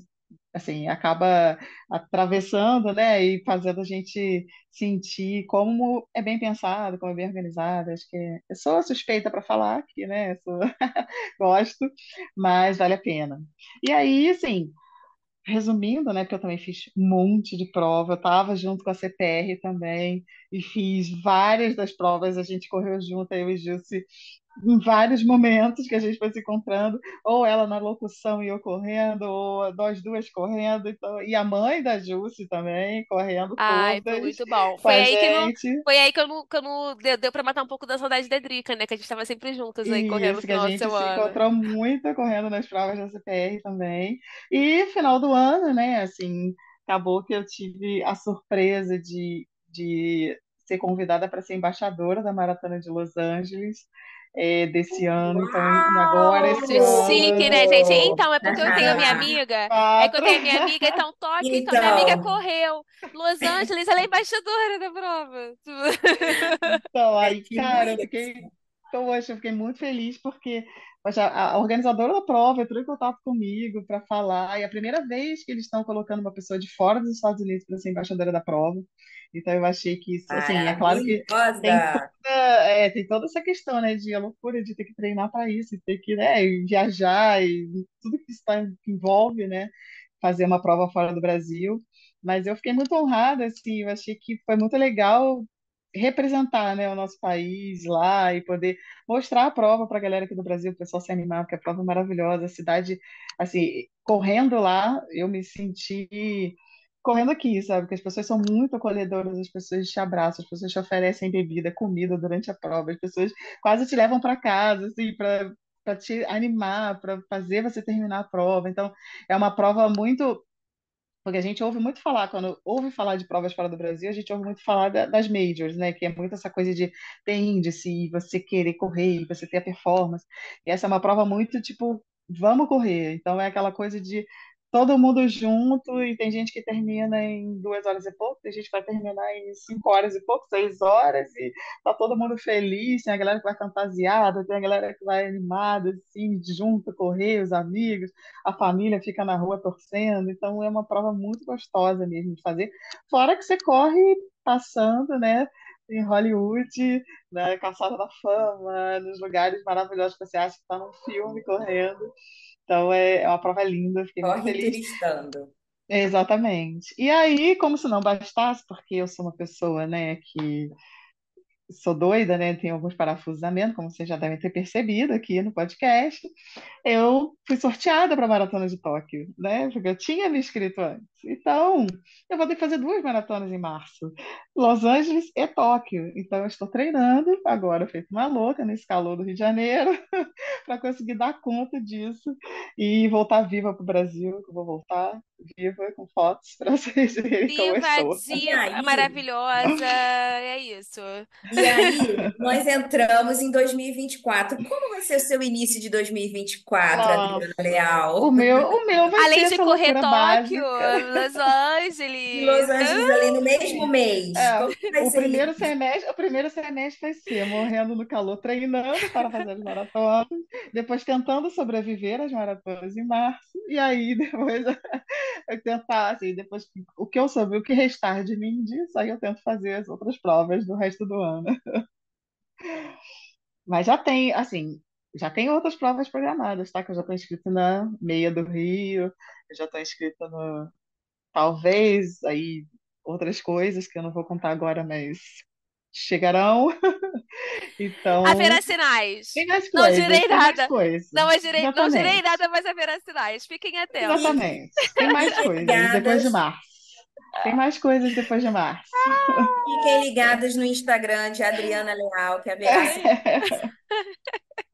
assim, acaba atravessando, né, e fazendo a gente sentir como é bem pensado, como é bem organizado. Acho que é, eu sou suspeita para falar aqui, né? Sou- gosto, mas vale a pena. E aí, assim, resumindo, né? Porque eu também fiz um monte de prova, eu estava junto com a CPR também e fiz várias das provas. A gente correu junto, eu e Gilce. Em vários momentos que a gente foi se encontrando, ou ela na locução e eu correndo, ou nós duas correndo, então, e a mãe da Jússi também, correndo Ai, foi todas muito bom. Foi a aí que não, foi aí que eu não, que eu não deu, deu pra matar um pouco da saudade da Drica, né? Que a gente tava sempre juntas aí E correndo no isso a final de gente se semana. encontrou muito correndo nas provas da CPR também. E final do ano, né, assim, acabou que eu tive a surpresa de, de ser convidada para ser embaixadora da Maratona de Los Angeles, eh, desse ano. Então, agora, esse Muito ano, chique, né, gente? Então, é porque eu tenho a minha amiga. É que eu tenho a minha amiga, então Tóquio, então minha amiga Então, correu. Los Angeles, ela é embaixadora da prova. Então, é aí, tipo cara, eu fiquei, poxa, eu fiquei muito feliz porque poxa, a organizadora da prova entrou em contato comigo para falar, e é a primeira vez que eles estão colocando uma pessoa de fora dos Estados Unidos para ser embaixadora da prova. Então, eu achei que isso, assim, é claro que tem toda, é, tem toda essa questão, né, de a loucura de ter que treinar para isso, e ter que, né, viajar e tudo que isso tá- que envolve, né, fazer uma prova fora do Brasil. Mas eu fiquei muito honrada, assim, eu achei que foi muito legal representar, né, o nosso país lá e poder mostrar a prova para a galera aqui do Brasil, o pessoal se animar, porque a prova é maravilhosa, a cidade, assim, correndo lá, eu me senti correndo aqui, sabe? Porque as pessoas são muito acolhedoras, as pessoas te abraçam, as pessoas te oferecem bebida, comida durante a prova, as pessoas quase te levam para casa, assim, para para te animar, para fazer você terminar a prova. Então, é uma prova muito porque a gente ouve muito falar, quando ouve falar de provas fora do Brasil, a gente ouve muito falar da- das majors, né? Que é muito essa coisa de ter índice, e você querer correr, e você ter a performance. E essa é uma prova muito tipo, vamos correr. Então é aquela coisa de todo mundo junto, e tem gente que termina em duas horas e pouco, tem gente que vai terminar em cinco horas e pouco, seis horas, e tá todo mundo feliz, tem a galera que vai fantasiada, tem a galera que vai animada, assim, junto, correr, os amigos a família fica na rua torcendo, então é uma prova muito gostosa mesmo de fazer. Fora que você corre passando, né, em Hollywood, na Calçada da Fama, nos lugares maravilhosos que você acha que está num filme correndo. Então é, é uma prova linda, fiquei muito Corre feliz. turistando. Exatamente. E aí, como se não bastasse, porque eu sou uma pessoa, né, que sou doida, né, tenho alguns parafusos a menos, como vocês já devem ter percebido aqui no podcast, eu fui sorteada para a Maratona de Tóquio, né? Porque eu tinha me inscrito antes. Então, eu vou ter que fazer duas maratonas em março, Los Angeles e Tóquio. Então, eu estou treinando agora, feito uma louca, nesse calor do Rio de Janeiro, para conseguir dar conta disso e voltar viva para o Brasil, que eu vou voltar viva com fotos para vocês verem como eu Viva, estou. E diva, aí, maravilhosa. É isso. e aí, nós entramos em 2024. Como vai ser o seu início de 2024, Nossa, Adriana o Leal? meu, o meu vai ser Além de essa correr Tóquio, básica. Los E Los Angeles. Angeles ali no mesmo mês. É, o primeiro isso? semestre, o primeiro semestre vai ser morrendo no calor, treinando para fazer as maratonas, depois tentando sobreviver às maratonas em março, e aí depois eu tentar, assim, depois o que eu souber, o que restar de mim disso, aí eu tento fazer as outras provas do resto do ano. Mas já tem, assim, já tem outras provas programadas, tá? Que eu já estou inscrita na Meia do Rio, eu já estou inscrita no, talvez, aí outras coisas que eu não vou contar agora, mas chegarão. Então, Haverá tem sinais. mais Não coisas, direi nada. coisas. Não direi, não direi nada, mas haverá sinais. Fiquem atentos. Exatamente. Tem mais coisas depois de março. Tem mais coisas depois de março. Fiquem ligados no Instagram de Adriana Leal, que haverá sim.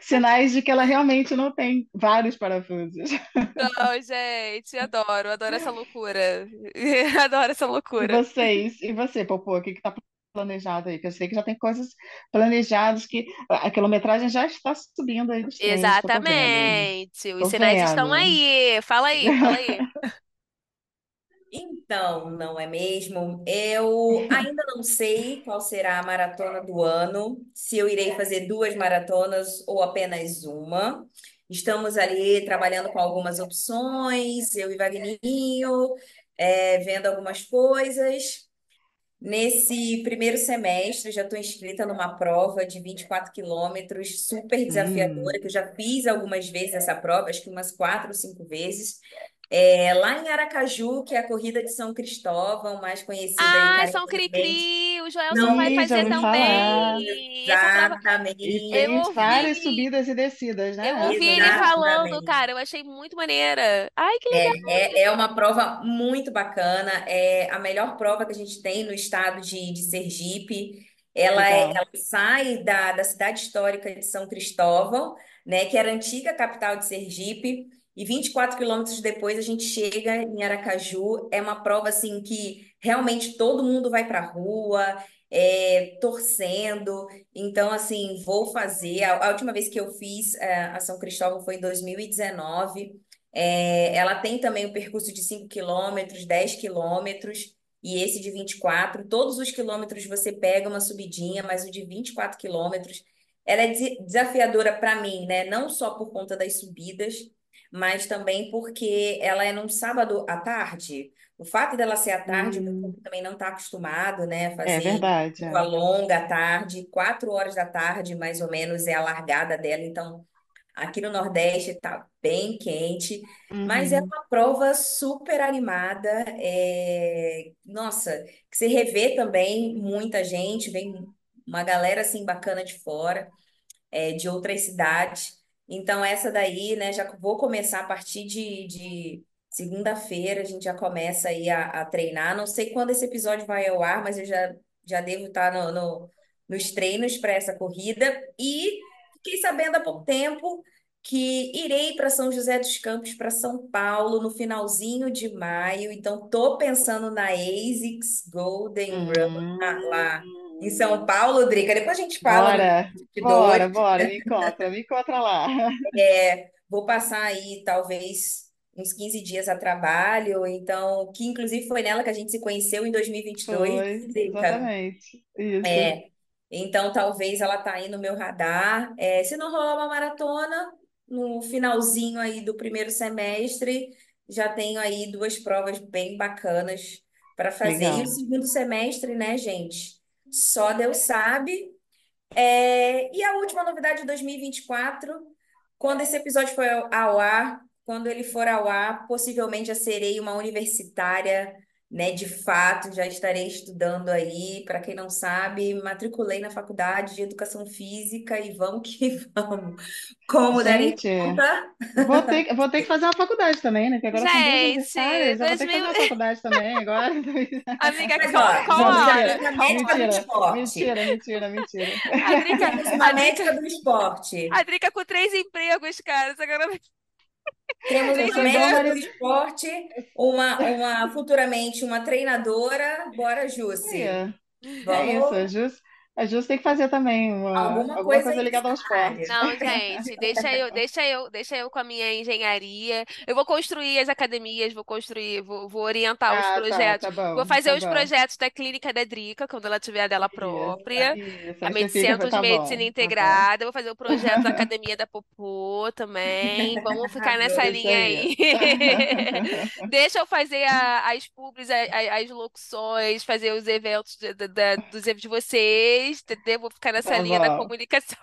Sinais de que ela realmente não tem vários parafusos. Não, gente, adoro, adoro essa loucura. Adoro essa E loucura. vocês, e você, Popô, o que está planejado aí? Que eu sei que já tem coisas planejadas que a quilometragem já está subindo aí dos. Exatamente. Os sinais estão aí. Fala aí, fala aí. Então, não é mesmo? Eu ainda não sei qual será a maratona do ano, se eu irei fazer duas maratonas ou apenas uma. Estamos ali trabalhando com algumas opções, eu e Vagninho, é, vendo algumas coisas. Nesse primeiro semestre, já estou inscrita numa prova de 24 quilômetros, super desafiadora, Hum. que eu já fiz algumas vezes essa prova, acho que umas quatro ou cinco vezes. É, lá em Aracaju, que é a Corrida de São Cristóvão, mais conhecida aí Ah, São Cri-Cri, o Joelson Não, vai já fazer ouvi falar. também. Essa prova E exatamente, eu tem várias ouvi. subidas e descidas, Eu né? ouvi Essa ele falando, exatamente. cara, eu achei muito maneira. Ai, que legal. É, é, é uma prova muito bacana, é a melhor prova que a gente tem no estado de, de Sergipe. Ela, é- Legal. ela sai da, da cidade histórica de São Cristóvão, né, que era a antiga capital de Sergipe, e 24 quilômetros depois a gente chega em Aracaju. É uma prova assim que realmente todo mundo vai para a rua, é, torcendo. Então, assim, vou fazer. A, a última vez que eu fiz é, a São Cristóvão foi em 2019. É, ela tem também o percurso de 5 quilômetros, 10 quilômetros e esse de 24. Todos os quilômetros você pega uma subidinha, mas o de 24 quilômetros, ela é desafiadora para mim, né? Não só por conta das subidas, mas também porque ela é num sábado à tarde. O fato dela ser à tarde, o meu Hum, corpo também não está acostumado, né, a é fazer verdade. prova é. longa à tarde, quatro horas da tarde, mais ou menos, é a largada dela. Então, Aqui no Nordeste está bem quente, mas é Uhum. uma prova super animada. é, Nossa, que você revê também muita gente, vem uma galera assim bacana de fora é, de outras cidades. Então, essa daí, né, já vou começar a partir de, de segunda-feira, a gente já começa aí a, a treinar. Não sei quando esse episódio vai ao ar, mas eu já, já devo estar no, no- nos treinos para essa corrida. E fiquei sabendo há pouco tempo que irei para São José dos Campos, para São Paulo, no finalzinho de maio. Então, tô pensando na ASICS Golden Run lá lá em São. Paulo, Drica. Depois a gente fala Bora, 22. bora, bora, me encontra, me encontra lá. É, vou passar aí talvez uns 15 dias a trabalho, então, que inclusive foi nela que a gente se conheceu em 2022, Foi, Drica. exatamente. Isso. Então, talvez ela tá aí no meu radar. É, se não rolar uma maratona, no finalzinho aí do primeiro semestre, já tenho aí duas provas bem bacanas para fazer. E o Legal. segundo semestre, né, gente? Só Deus sabe. É, e a última novidade de 2024, quando esse episódio for ao ar, quando ele for ao ar, possivelmente já serei uma universitária, né? De fato, já estarei estudando aí. Para quem não sabe, me matriculei na faculdade de Educação Física e vamos que vamos. Como Gente, conta, vou ter, vou ter que fazer uma faculdade também, né? Porque agora são duas Gente, eu vou ter que fazer 2000... uma faculdade também agora. Amiga, mas qual, ó, qual Mentira, mentira, esporte. mentira, mentira, mentira. A Drica, a médica do esporte. a Drica com três empregos, cara. Agora Temos Eu três uma sou igual o médica do esporte, uma, uma futuramente uma treinadora. Bora, Aí, Jussi. ó. É isso, Vamos Jus, a Jus tem que fazer também uma, alguma alguma coisa coisa ligada ao nessa esporte. Não, gente, deixa eu, deixa eu, deixa eu com a minha engenharia. Eu vou construir as academias, vou construir, vou, vou orientar os Ah, tá, projetos. tá Vou bom, fazer tá os bom. projetos da clínica da Drica, quando ela tiver a dela Isso, própria. isso. A Aí você Med- fica, Centro de tá Medicina bom, tá. Integrada, vou fazer o projeto da Academia da Popô também. Vamos ficar nessa. Isso linha aí. aí. Deixa eu fazer a- as publis, a- a- as locuções, fazer os eventos de, da- da- dos eventos de vocês, entendeu? Vou ficar nessa Tá linha da comunicação.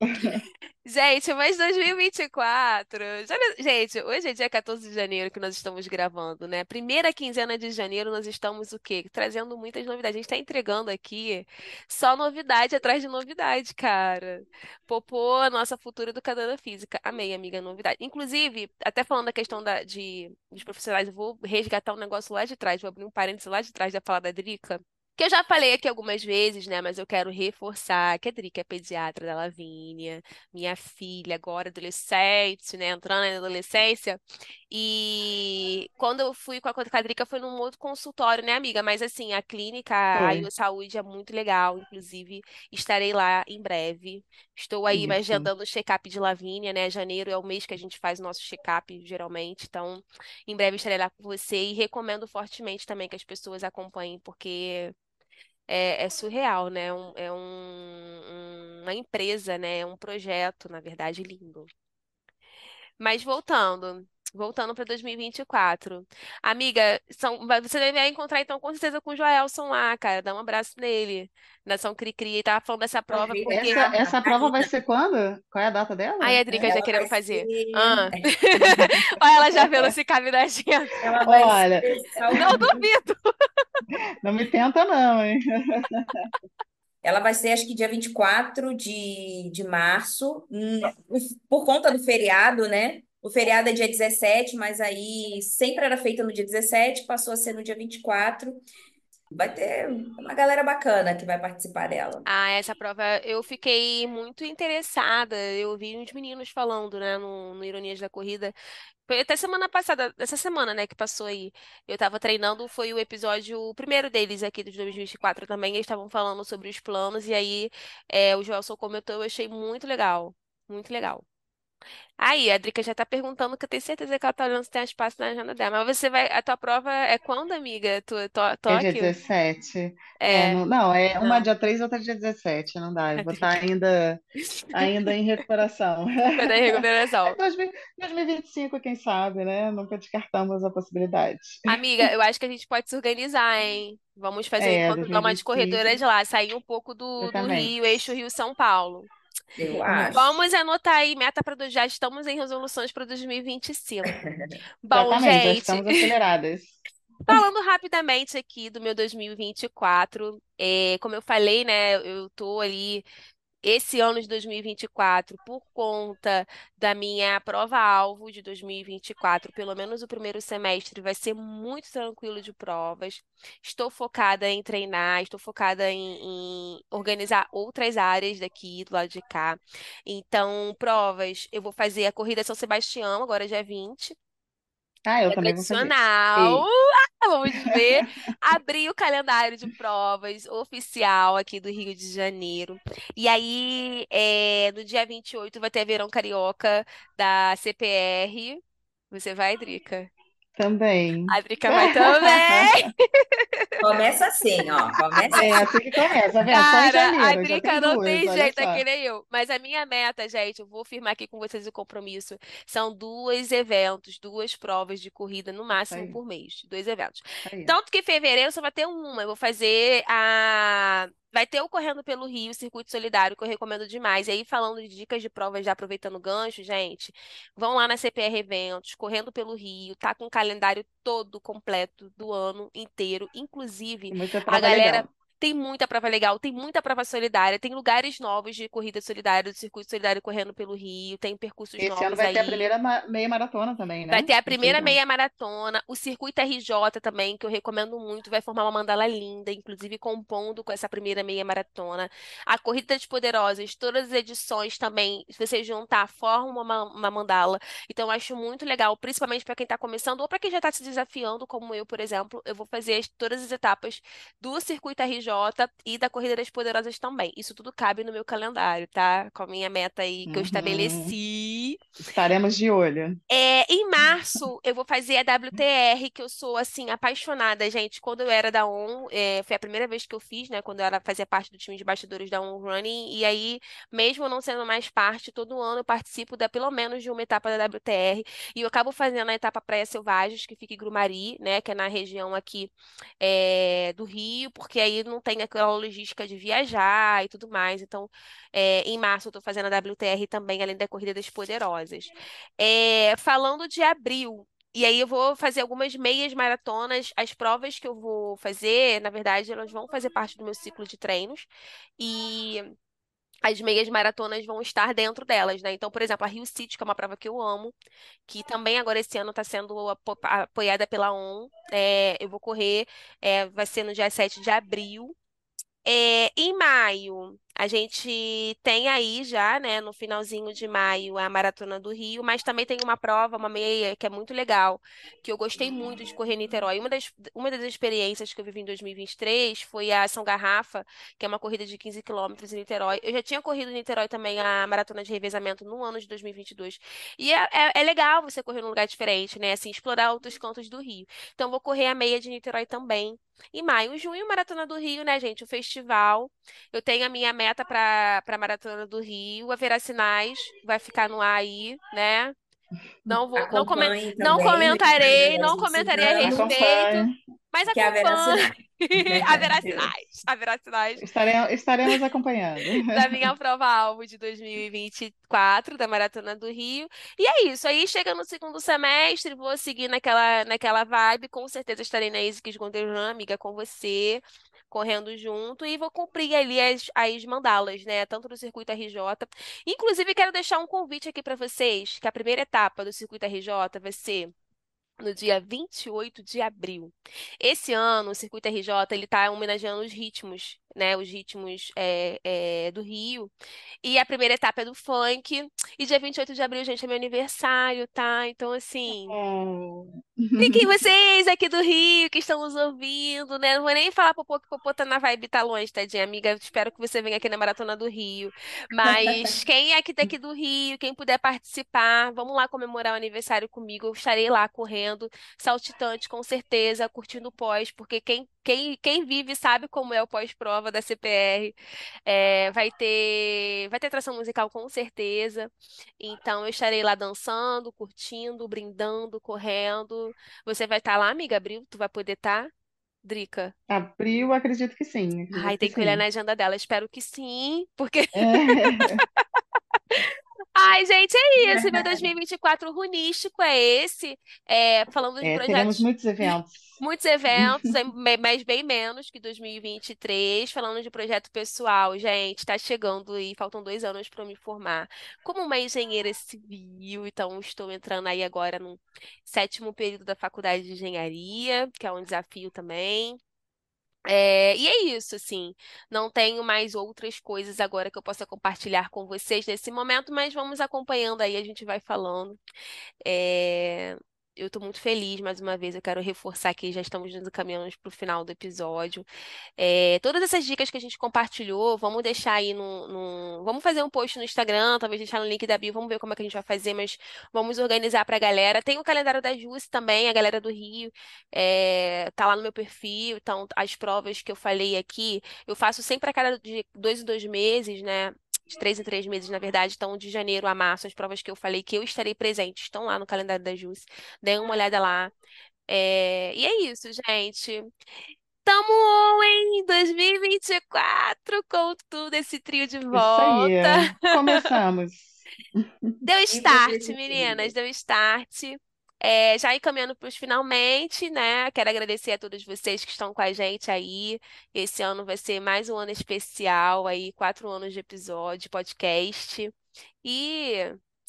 Gente, mas 2024. já- Gente, hoje é dia 14 de janeiro que nós estamos gravando, né? Primeira quinzena de janeiro nós estamos o quê? Trazendo muitas novidades. A gente está entregando aqui só novidade atrás de novidade, cara. Popô, nossa futura educadora física. Amei, amiga, novidade. Inclusive, até falando da questão da, de, dos profissionais, eu vou resgatar um negócio lá de trás, vou abrir um parênteses lá de trás da fala da Drica. Que eu já falei aqui algumas vezes, né? Mas eu quero reforçar que a Drica é pediatra da Lavínia, minha filha, agora adolescente, né? Entrando na adolescência. E quando eu fui com a Drica foi num outro consultório, né, amiga? Mas assim, a clínica, a Foi. IO Saúde é muito legal. Inclusive, estarei lá em breve. Estou aí Isso. agendando o check-up de Lavínia, né? Janeiro é o mês que a gente faz o nosso check-up, geralmente. Então, em breve estarei lá com você e recomendo fortemente também que as pessoas acompanhem, porque é, é surreal, né? É um- é um- um- uma empresa, né? É um projeto, na verdade, lindo. Mas voltando, voltando para 2024. Amiga, são, você vai encontrar então com certeza com o Joelson lá, cara. Dá um abraço nele. Nação Cri-Cri. Ele tava falando dessa prova porque. Essa, essa prova vai ser quando? Qual é a data dela? Ai, a Drica já ela querendo vai fazer. ser, Ah. Olha ela já vendo se cabe na agenda. ela vai Olha, ser Não duvido. Não me tenta, não, hein? Ela vai ser, acho que dia 24 de, de março, por conta do feriado, né? O feriado é dia 17, mas aí sempre era feita no dia 17, passou a ser no dia 24. Vai ter uma galera bacana que vai participar dela. Ah, essa prova eu fiquei muito interessada. Eu vi uns meninos falando, né, no, no Ironias da Corrida. Foi até semana passada, essa semana, né, que passou aí. Eu tava treinando, foi o episódio, o primeiro deles aqui de 2024 também. Eles estavam falando sobre os planos, e aí é, o Joelson comentou, eu achei muito legal. Muito legal. Aí, a Drica já tá perguntando, que eu tenho certeza que ela tá olhando se tem espaço na agenda dela. Mas você vai. A tua prova é quando, amiga? Tu, to, É dia Tóquio? 17. É, É. não, não, é uma Não. dia 3 e outra dia 17. Não dá. Eu A vou estar Drica. ainda, ainda em recuperação. Vai dar É recuperação. 2000 2025, quem sabe, né? Nunca descartamos a possibilidade. Amiga, eu acho que a gente pode se organizar, hein? Vamos fazer um É, encontro da uma de corredoras 2025, lá, sair um pouco do, do também. Rio, eixo Rio-São Paulo. Eu também. acho. Vamos anotar aí, meta para já estamos em resoluções para 2025. Bom, Exatamente, já gente, estamos aceleradas. falando rapidamente aqui do meu 2024, é, como eu falei, né, eu tô ali esse ano de 2024, por conta da minha prova-alvo de 2024, pelo menos o primeiro semestre vai ser muito tranquilo de provas. Estou focada em treinar, estou focada em, em organizar outras áreas daqui, do lado de cá. Então, provas, eu vou fazer a Corrida São Sebastião, agora dia 20. Ah, eu É também vou fazer. tradicional. Ah, Vamos ver. Abrir o calendário de provas oficial aqui do Rio de Janeiro. E aí, é, no dia 28, vai ter Verão Carioca da CPR. Você vai, Drica? Também. A Drica vai também. Começa assim, ó. Começa É assim. assim que começa, tá vendo? Só em Cara, a janeiro, já Drica tem não duas, tem olha jeito, é só. que nem eu. Mas a minha meta, gente, eu vou firmar aqui com vocês o compromisso. São dois eventos, duas provas de corrida no máximo aí, por mês. Dois eventos. aí. Tanto que em fevereiro só vai ter uma. Eu vou fazer a. Vai ter o Correndo pelo Rio, Circuito Solidário, que eu recomendo demais. E aí, falando de dicas de provas, já aproveitando o gancho, gente, vão lá na CPR Eventos, Correndo pelo Rio, tá com o calendário todo completo do ano inteiro. Inclusive, a galera. Tem muita prova legal, tem muita prova solidária, tem lugares novos de corrida solidária, do circuito solidário correndo pelo Rio, tem percursos Esse ano novos vai ter a aí. primeira ma- meia maratona também, Vai né? ter a primeira não. meia maratona, o Circuito RJ também, que eu recomendo muito, vai formar uma mandala linda, inclusive compondo com essa primeira meia maratona. A Corrida das Poderosas, todas as edições também, se você juntar, formam uma, uma mandala. Então, eu acho muito legal, principalmente para quem está começando ou para quem já está se desafiando, como eu, por exemplo. Eu vou fazer as- todas as etapas do Circuito RJ e da Corrida das Poderosas também. Isso tudo cabe no meu calendário, tá? Com a minha meta aí que eu Uhum. Estaremos de olho. É, em março, eu vou fazer a WTR, que eu sou, assim, apaixonada, gente. Quando eu era da ON, é, foi a primeira vez que eu fiz, né? Quando eu era, fazia parte do time de bastidores da ON Running. E aí, mesmo não sendo mais parte, todo ano eu participo da, pelo menos de uma etapa da WTR. E eu acabo fazendo a etapa Praia Selvagens, que fica em Grumari, né? Que é na região aqui é, do Rio, porque aí não tem aquela logística de viajar e tudo mais. Então, é, em março eu tô fazendo a WTR também, além da Corrida das Poderosas. É, falando de abril, e aí eu vou fazer algumas meias maratonas. As provas que eu vou fazer, na verdade, elas vão fazer parte do meu ciclo de treinos. E as meias maratonas vão estar dentro delas, né? Então, por exemplo, a Rio City, que é uma prova que eu amo, que também agora esse ano está sendo apo- apoiada pela ON. É, eu vou correr, é, vai ser no dia 7 de abril. É, em maio, a gente tem aí já, né, no finalzinho de maio, a Maratona do Rio, mas também tem uma prova, uma meia, que é muito legal, que eu gostei muito de correr em Niterói. Uma das, uma das experiências que eu vivi em 2023 foi a São Garrafa, que é uma corrida de 15 quilômetros em Niterói. Eu já tinha corrido em Niterói também a Maratona de Revezamento no ano de 2022. E é, é, é legal você correr num lugar diferente, né, assim, explorar outros cantos do Rio. Então, vou correr a meia de Niterói também. Em maio, junho, Maratona do Rio, né, gente? O festival. Eu tenho a minha meta para para Maratona do Rio. Haverá sinais, vai ficar no ar aí, né? Não vou, não, Acompanhe não também comentarei, não comentarei a respeito, Acompanhe. mas que haverá acompanhe. sinais. Haverá sinais. a veracidade Estaremos, estaremos acompanhando. da minha prova-alvo de 2024, da Maratona do Rio. E é isso. Aí chega no segundo semestre, vou seguir naquela, naquela vibe. Com certeza estarei na ASICS Gondelran, amiga, com você, correndo junto. E vou cumprir ali as, as mandalas, né? Tanto do Circuito RJ. Inclusive, quero deixar um convite aqui para vocês, que a primeira etapa do Circuito RJ vai ser no dia 28 de abril. Esse ano, o Circuito RJ ele está homenageando os ritmos, né? Os ritmos é, é, do Rio. E a primeira etapa é do funk. E dia 28 de abril, gente, é meu aniversário, tá? Então, assim. Oh. Fiquem vocês aqui do Rio que estão nos ouvindo, né? Não vou nem falar Popô que Popô tá na vibe, tá longe, tadinha, amiga. Espero que você venha aqui na Maratona do Rio. Mas quem é aqui daqui do Rio, quem puder participar, vamos lá comemorar o aniversário comigo. Eu estarei lá correndo, saltitante, com certeza, curtindo o pós, porque quem, quem, quem vive sabe como é o pós-prova da CPR. É, vai ter, vai ter atração musical com certeza. Então eu estarei lá dançando, curtindo, brindando, correndo. Você vai estar lá, amiga? Abril, tu vai poder estar? Drica. Abril, acredito que sim. Acredito Ai, que tem que olhar sim. na agenda dela. Espero que sim, porque. É, Ai, gente, é isso. Meu 2024 runístico é esse. É, falando de é, teremos projetos muitos eventos. Muitos eventos, é mas bem menos que 2023. Falando de projeto pessoal, gente, tá chegando e faltam dois anos para eu me formar como uma engenheira civil. Então, estou entrando aí agora no sétimo período da faculdade de engenharia, que é um desafio também. É, e é isso, assim. Não tenho mais outras coisas agora que eu possa compartilhar com vocês nesse momento, mas vamos acompanhando aí, a gente vai falando. É, Eu estou muito feliz, mais uma vez, eu quero reforçar que já estamos nos encaminhando para o final do episódio. É, todas essas dicas que a gente compartilhou, vamos deixar aí no, no- Vamos fazer um post no Instagram, talvez deixar no link da bio, vamos ver como é que a gente vai fazer, mas vamos organizar para a galera. Tem o calendário da Jus também, a galera do Rio, é, tá lá no meu perfil, então as provas que eu falei aqui, eu faço sempre a cada dois em dois meses, né? De três em três meses, na verdade, então de janeiro a março, as provas que eu falei que eu estarei presente estão lá no calendário da Jus. Dêem uma olhada lá. É, E é isso, gente. Tamo em 2024 com tudo esse trio de Isso aí. volta. Começamos. Deu start, meninas, deu start. É, já encaminhando para os finalmente, né? Quero agradecer a todos vocês que estão com a gente aí. Esse ano vai ser mais um ano especial aí, quatro anos de episódio, podcast. E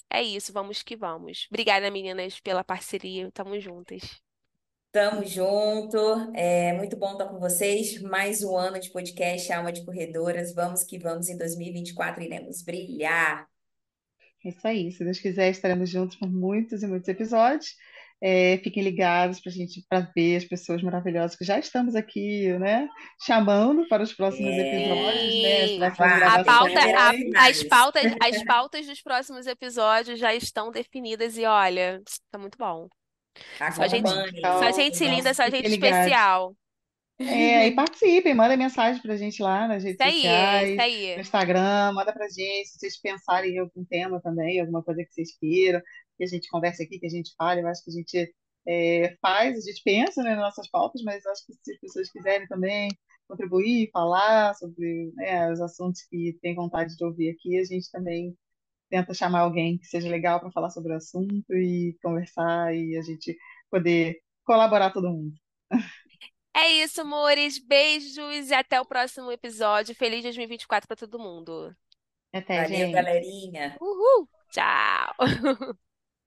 é isso, vamos que vamos. Obrigada, meninas, pela parceria. Tamo juntas. Tamo junto. É muito bom estar com vocês. Mais um ano de podcast Alma de Corredoras. Vamos que vamos. Em 2024 iremos brilhar. É Isso aí. Se Deus quiser, estaremos juntos por muitos e muitos episódios. É, fiquem ligados para a gente para ver as pessoas maravilhosas que já estamos aqui, né? Chamando para os próximos episódios, né? A pauta, a- as pautas, as pautas dos próximos episódios já estão definidas e olha, tá muito bom. Só gente, Acompanhem só Então, gente linda, Vamos. só gente especial. É, e participem, mandem mensagem pra gente lá nas redes Isso aí, isso sociais, no. Instagram, manda pra gente, se vocês pensarem em algum tema também, alguma coisa que vocês queiram, que a gente converse aqui, que a gente fale, eu acho que a gente é, faz, a gente pensa, né, nas nossas pautas, mas acho que se as pessoas quiserem também contribuir, falar sobre, né, os assuntos que tem vontade de ouvir aqui, a gente também tenta chamar alguém que seja legal para falar sobre o assunto e conversar e a gente poder colaborar todo mundo. É isso, amores. Beijos e até o próximo episódio. Feliz 2024 pra todo mundo. Até, Valeu, gente. galerinha. Uhul! Tchau!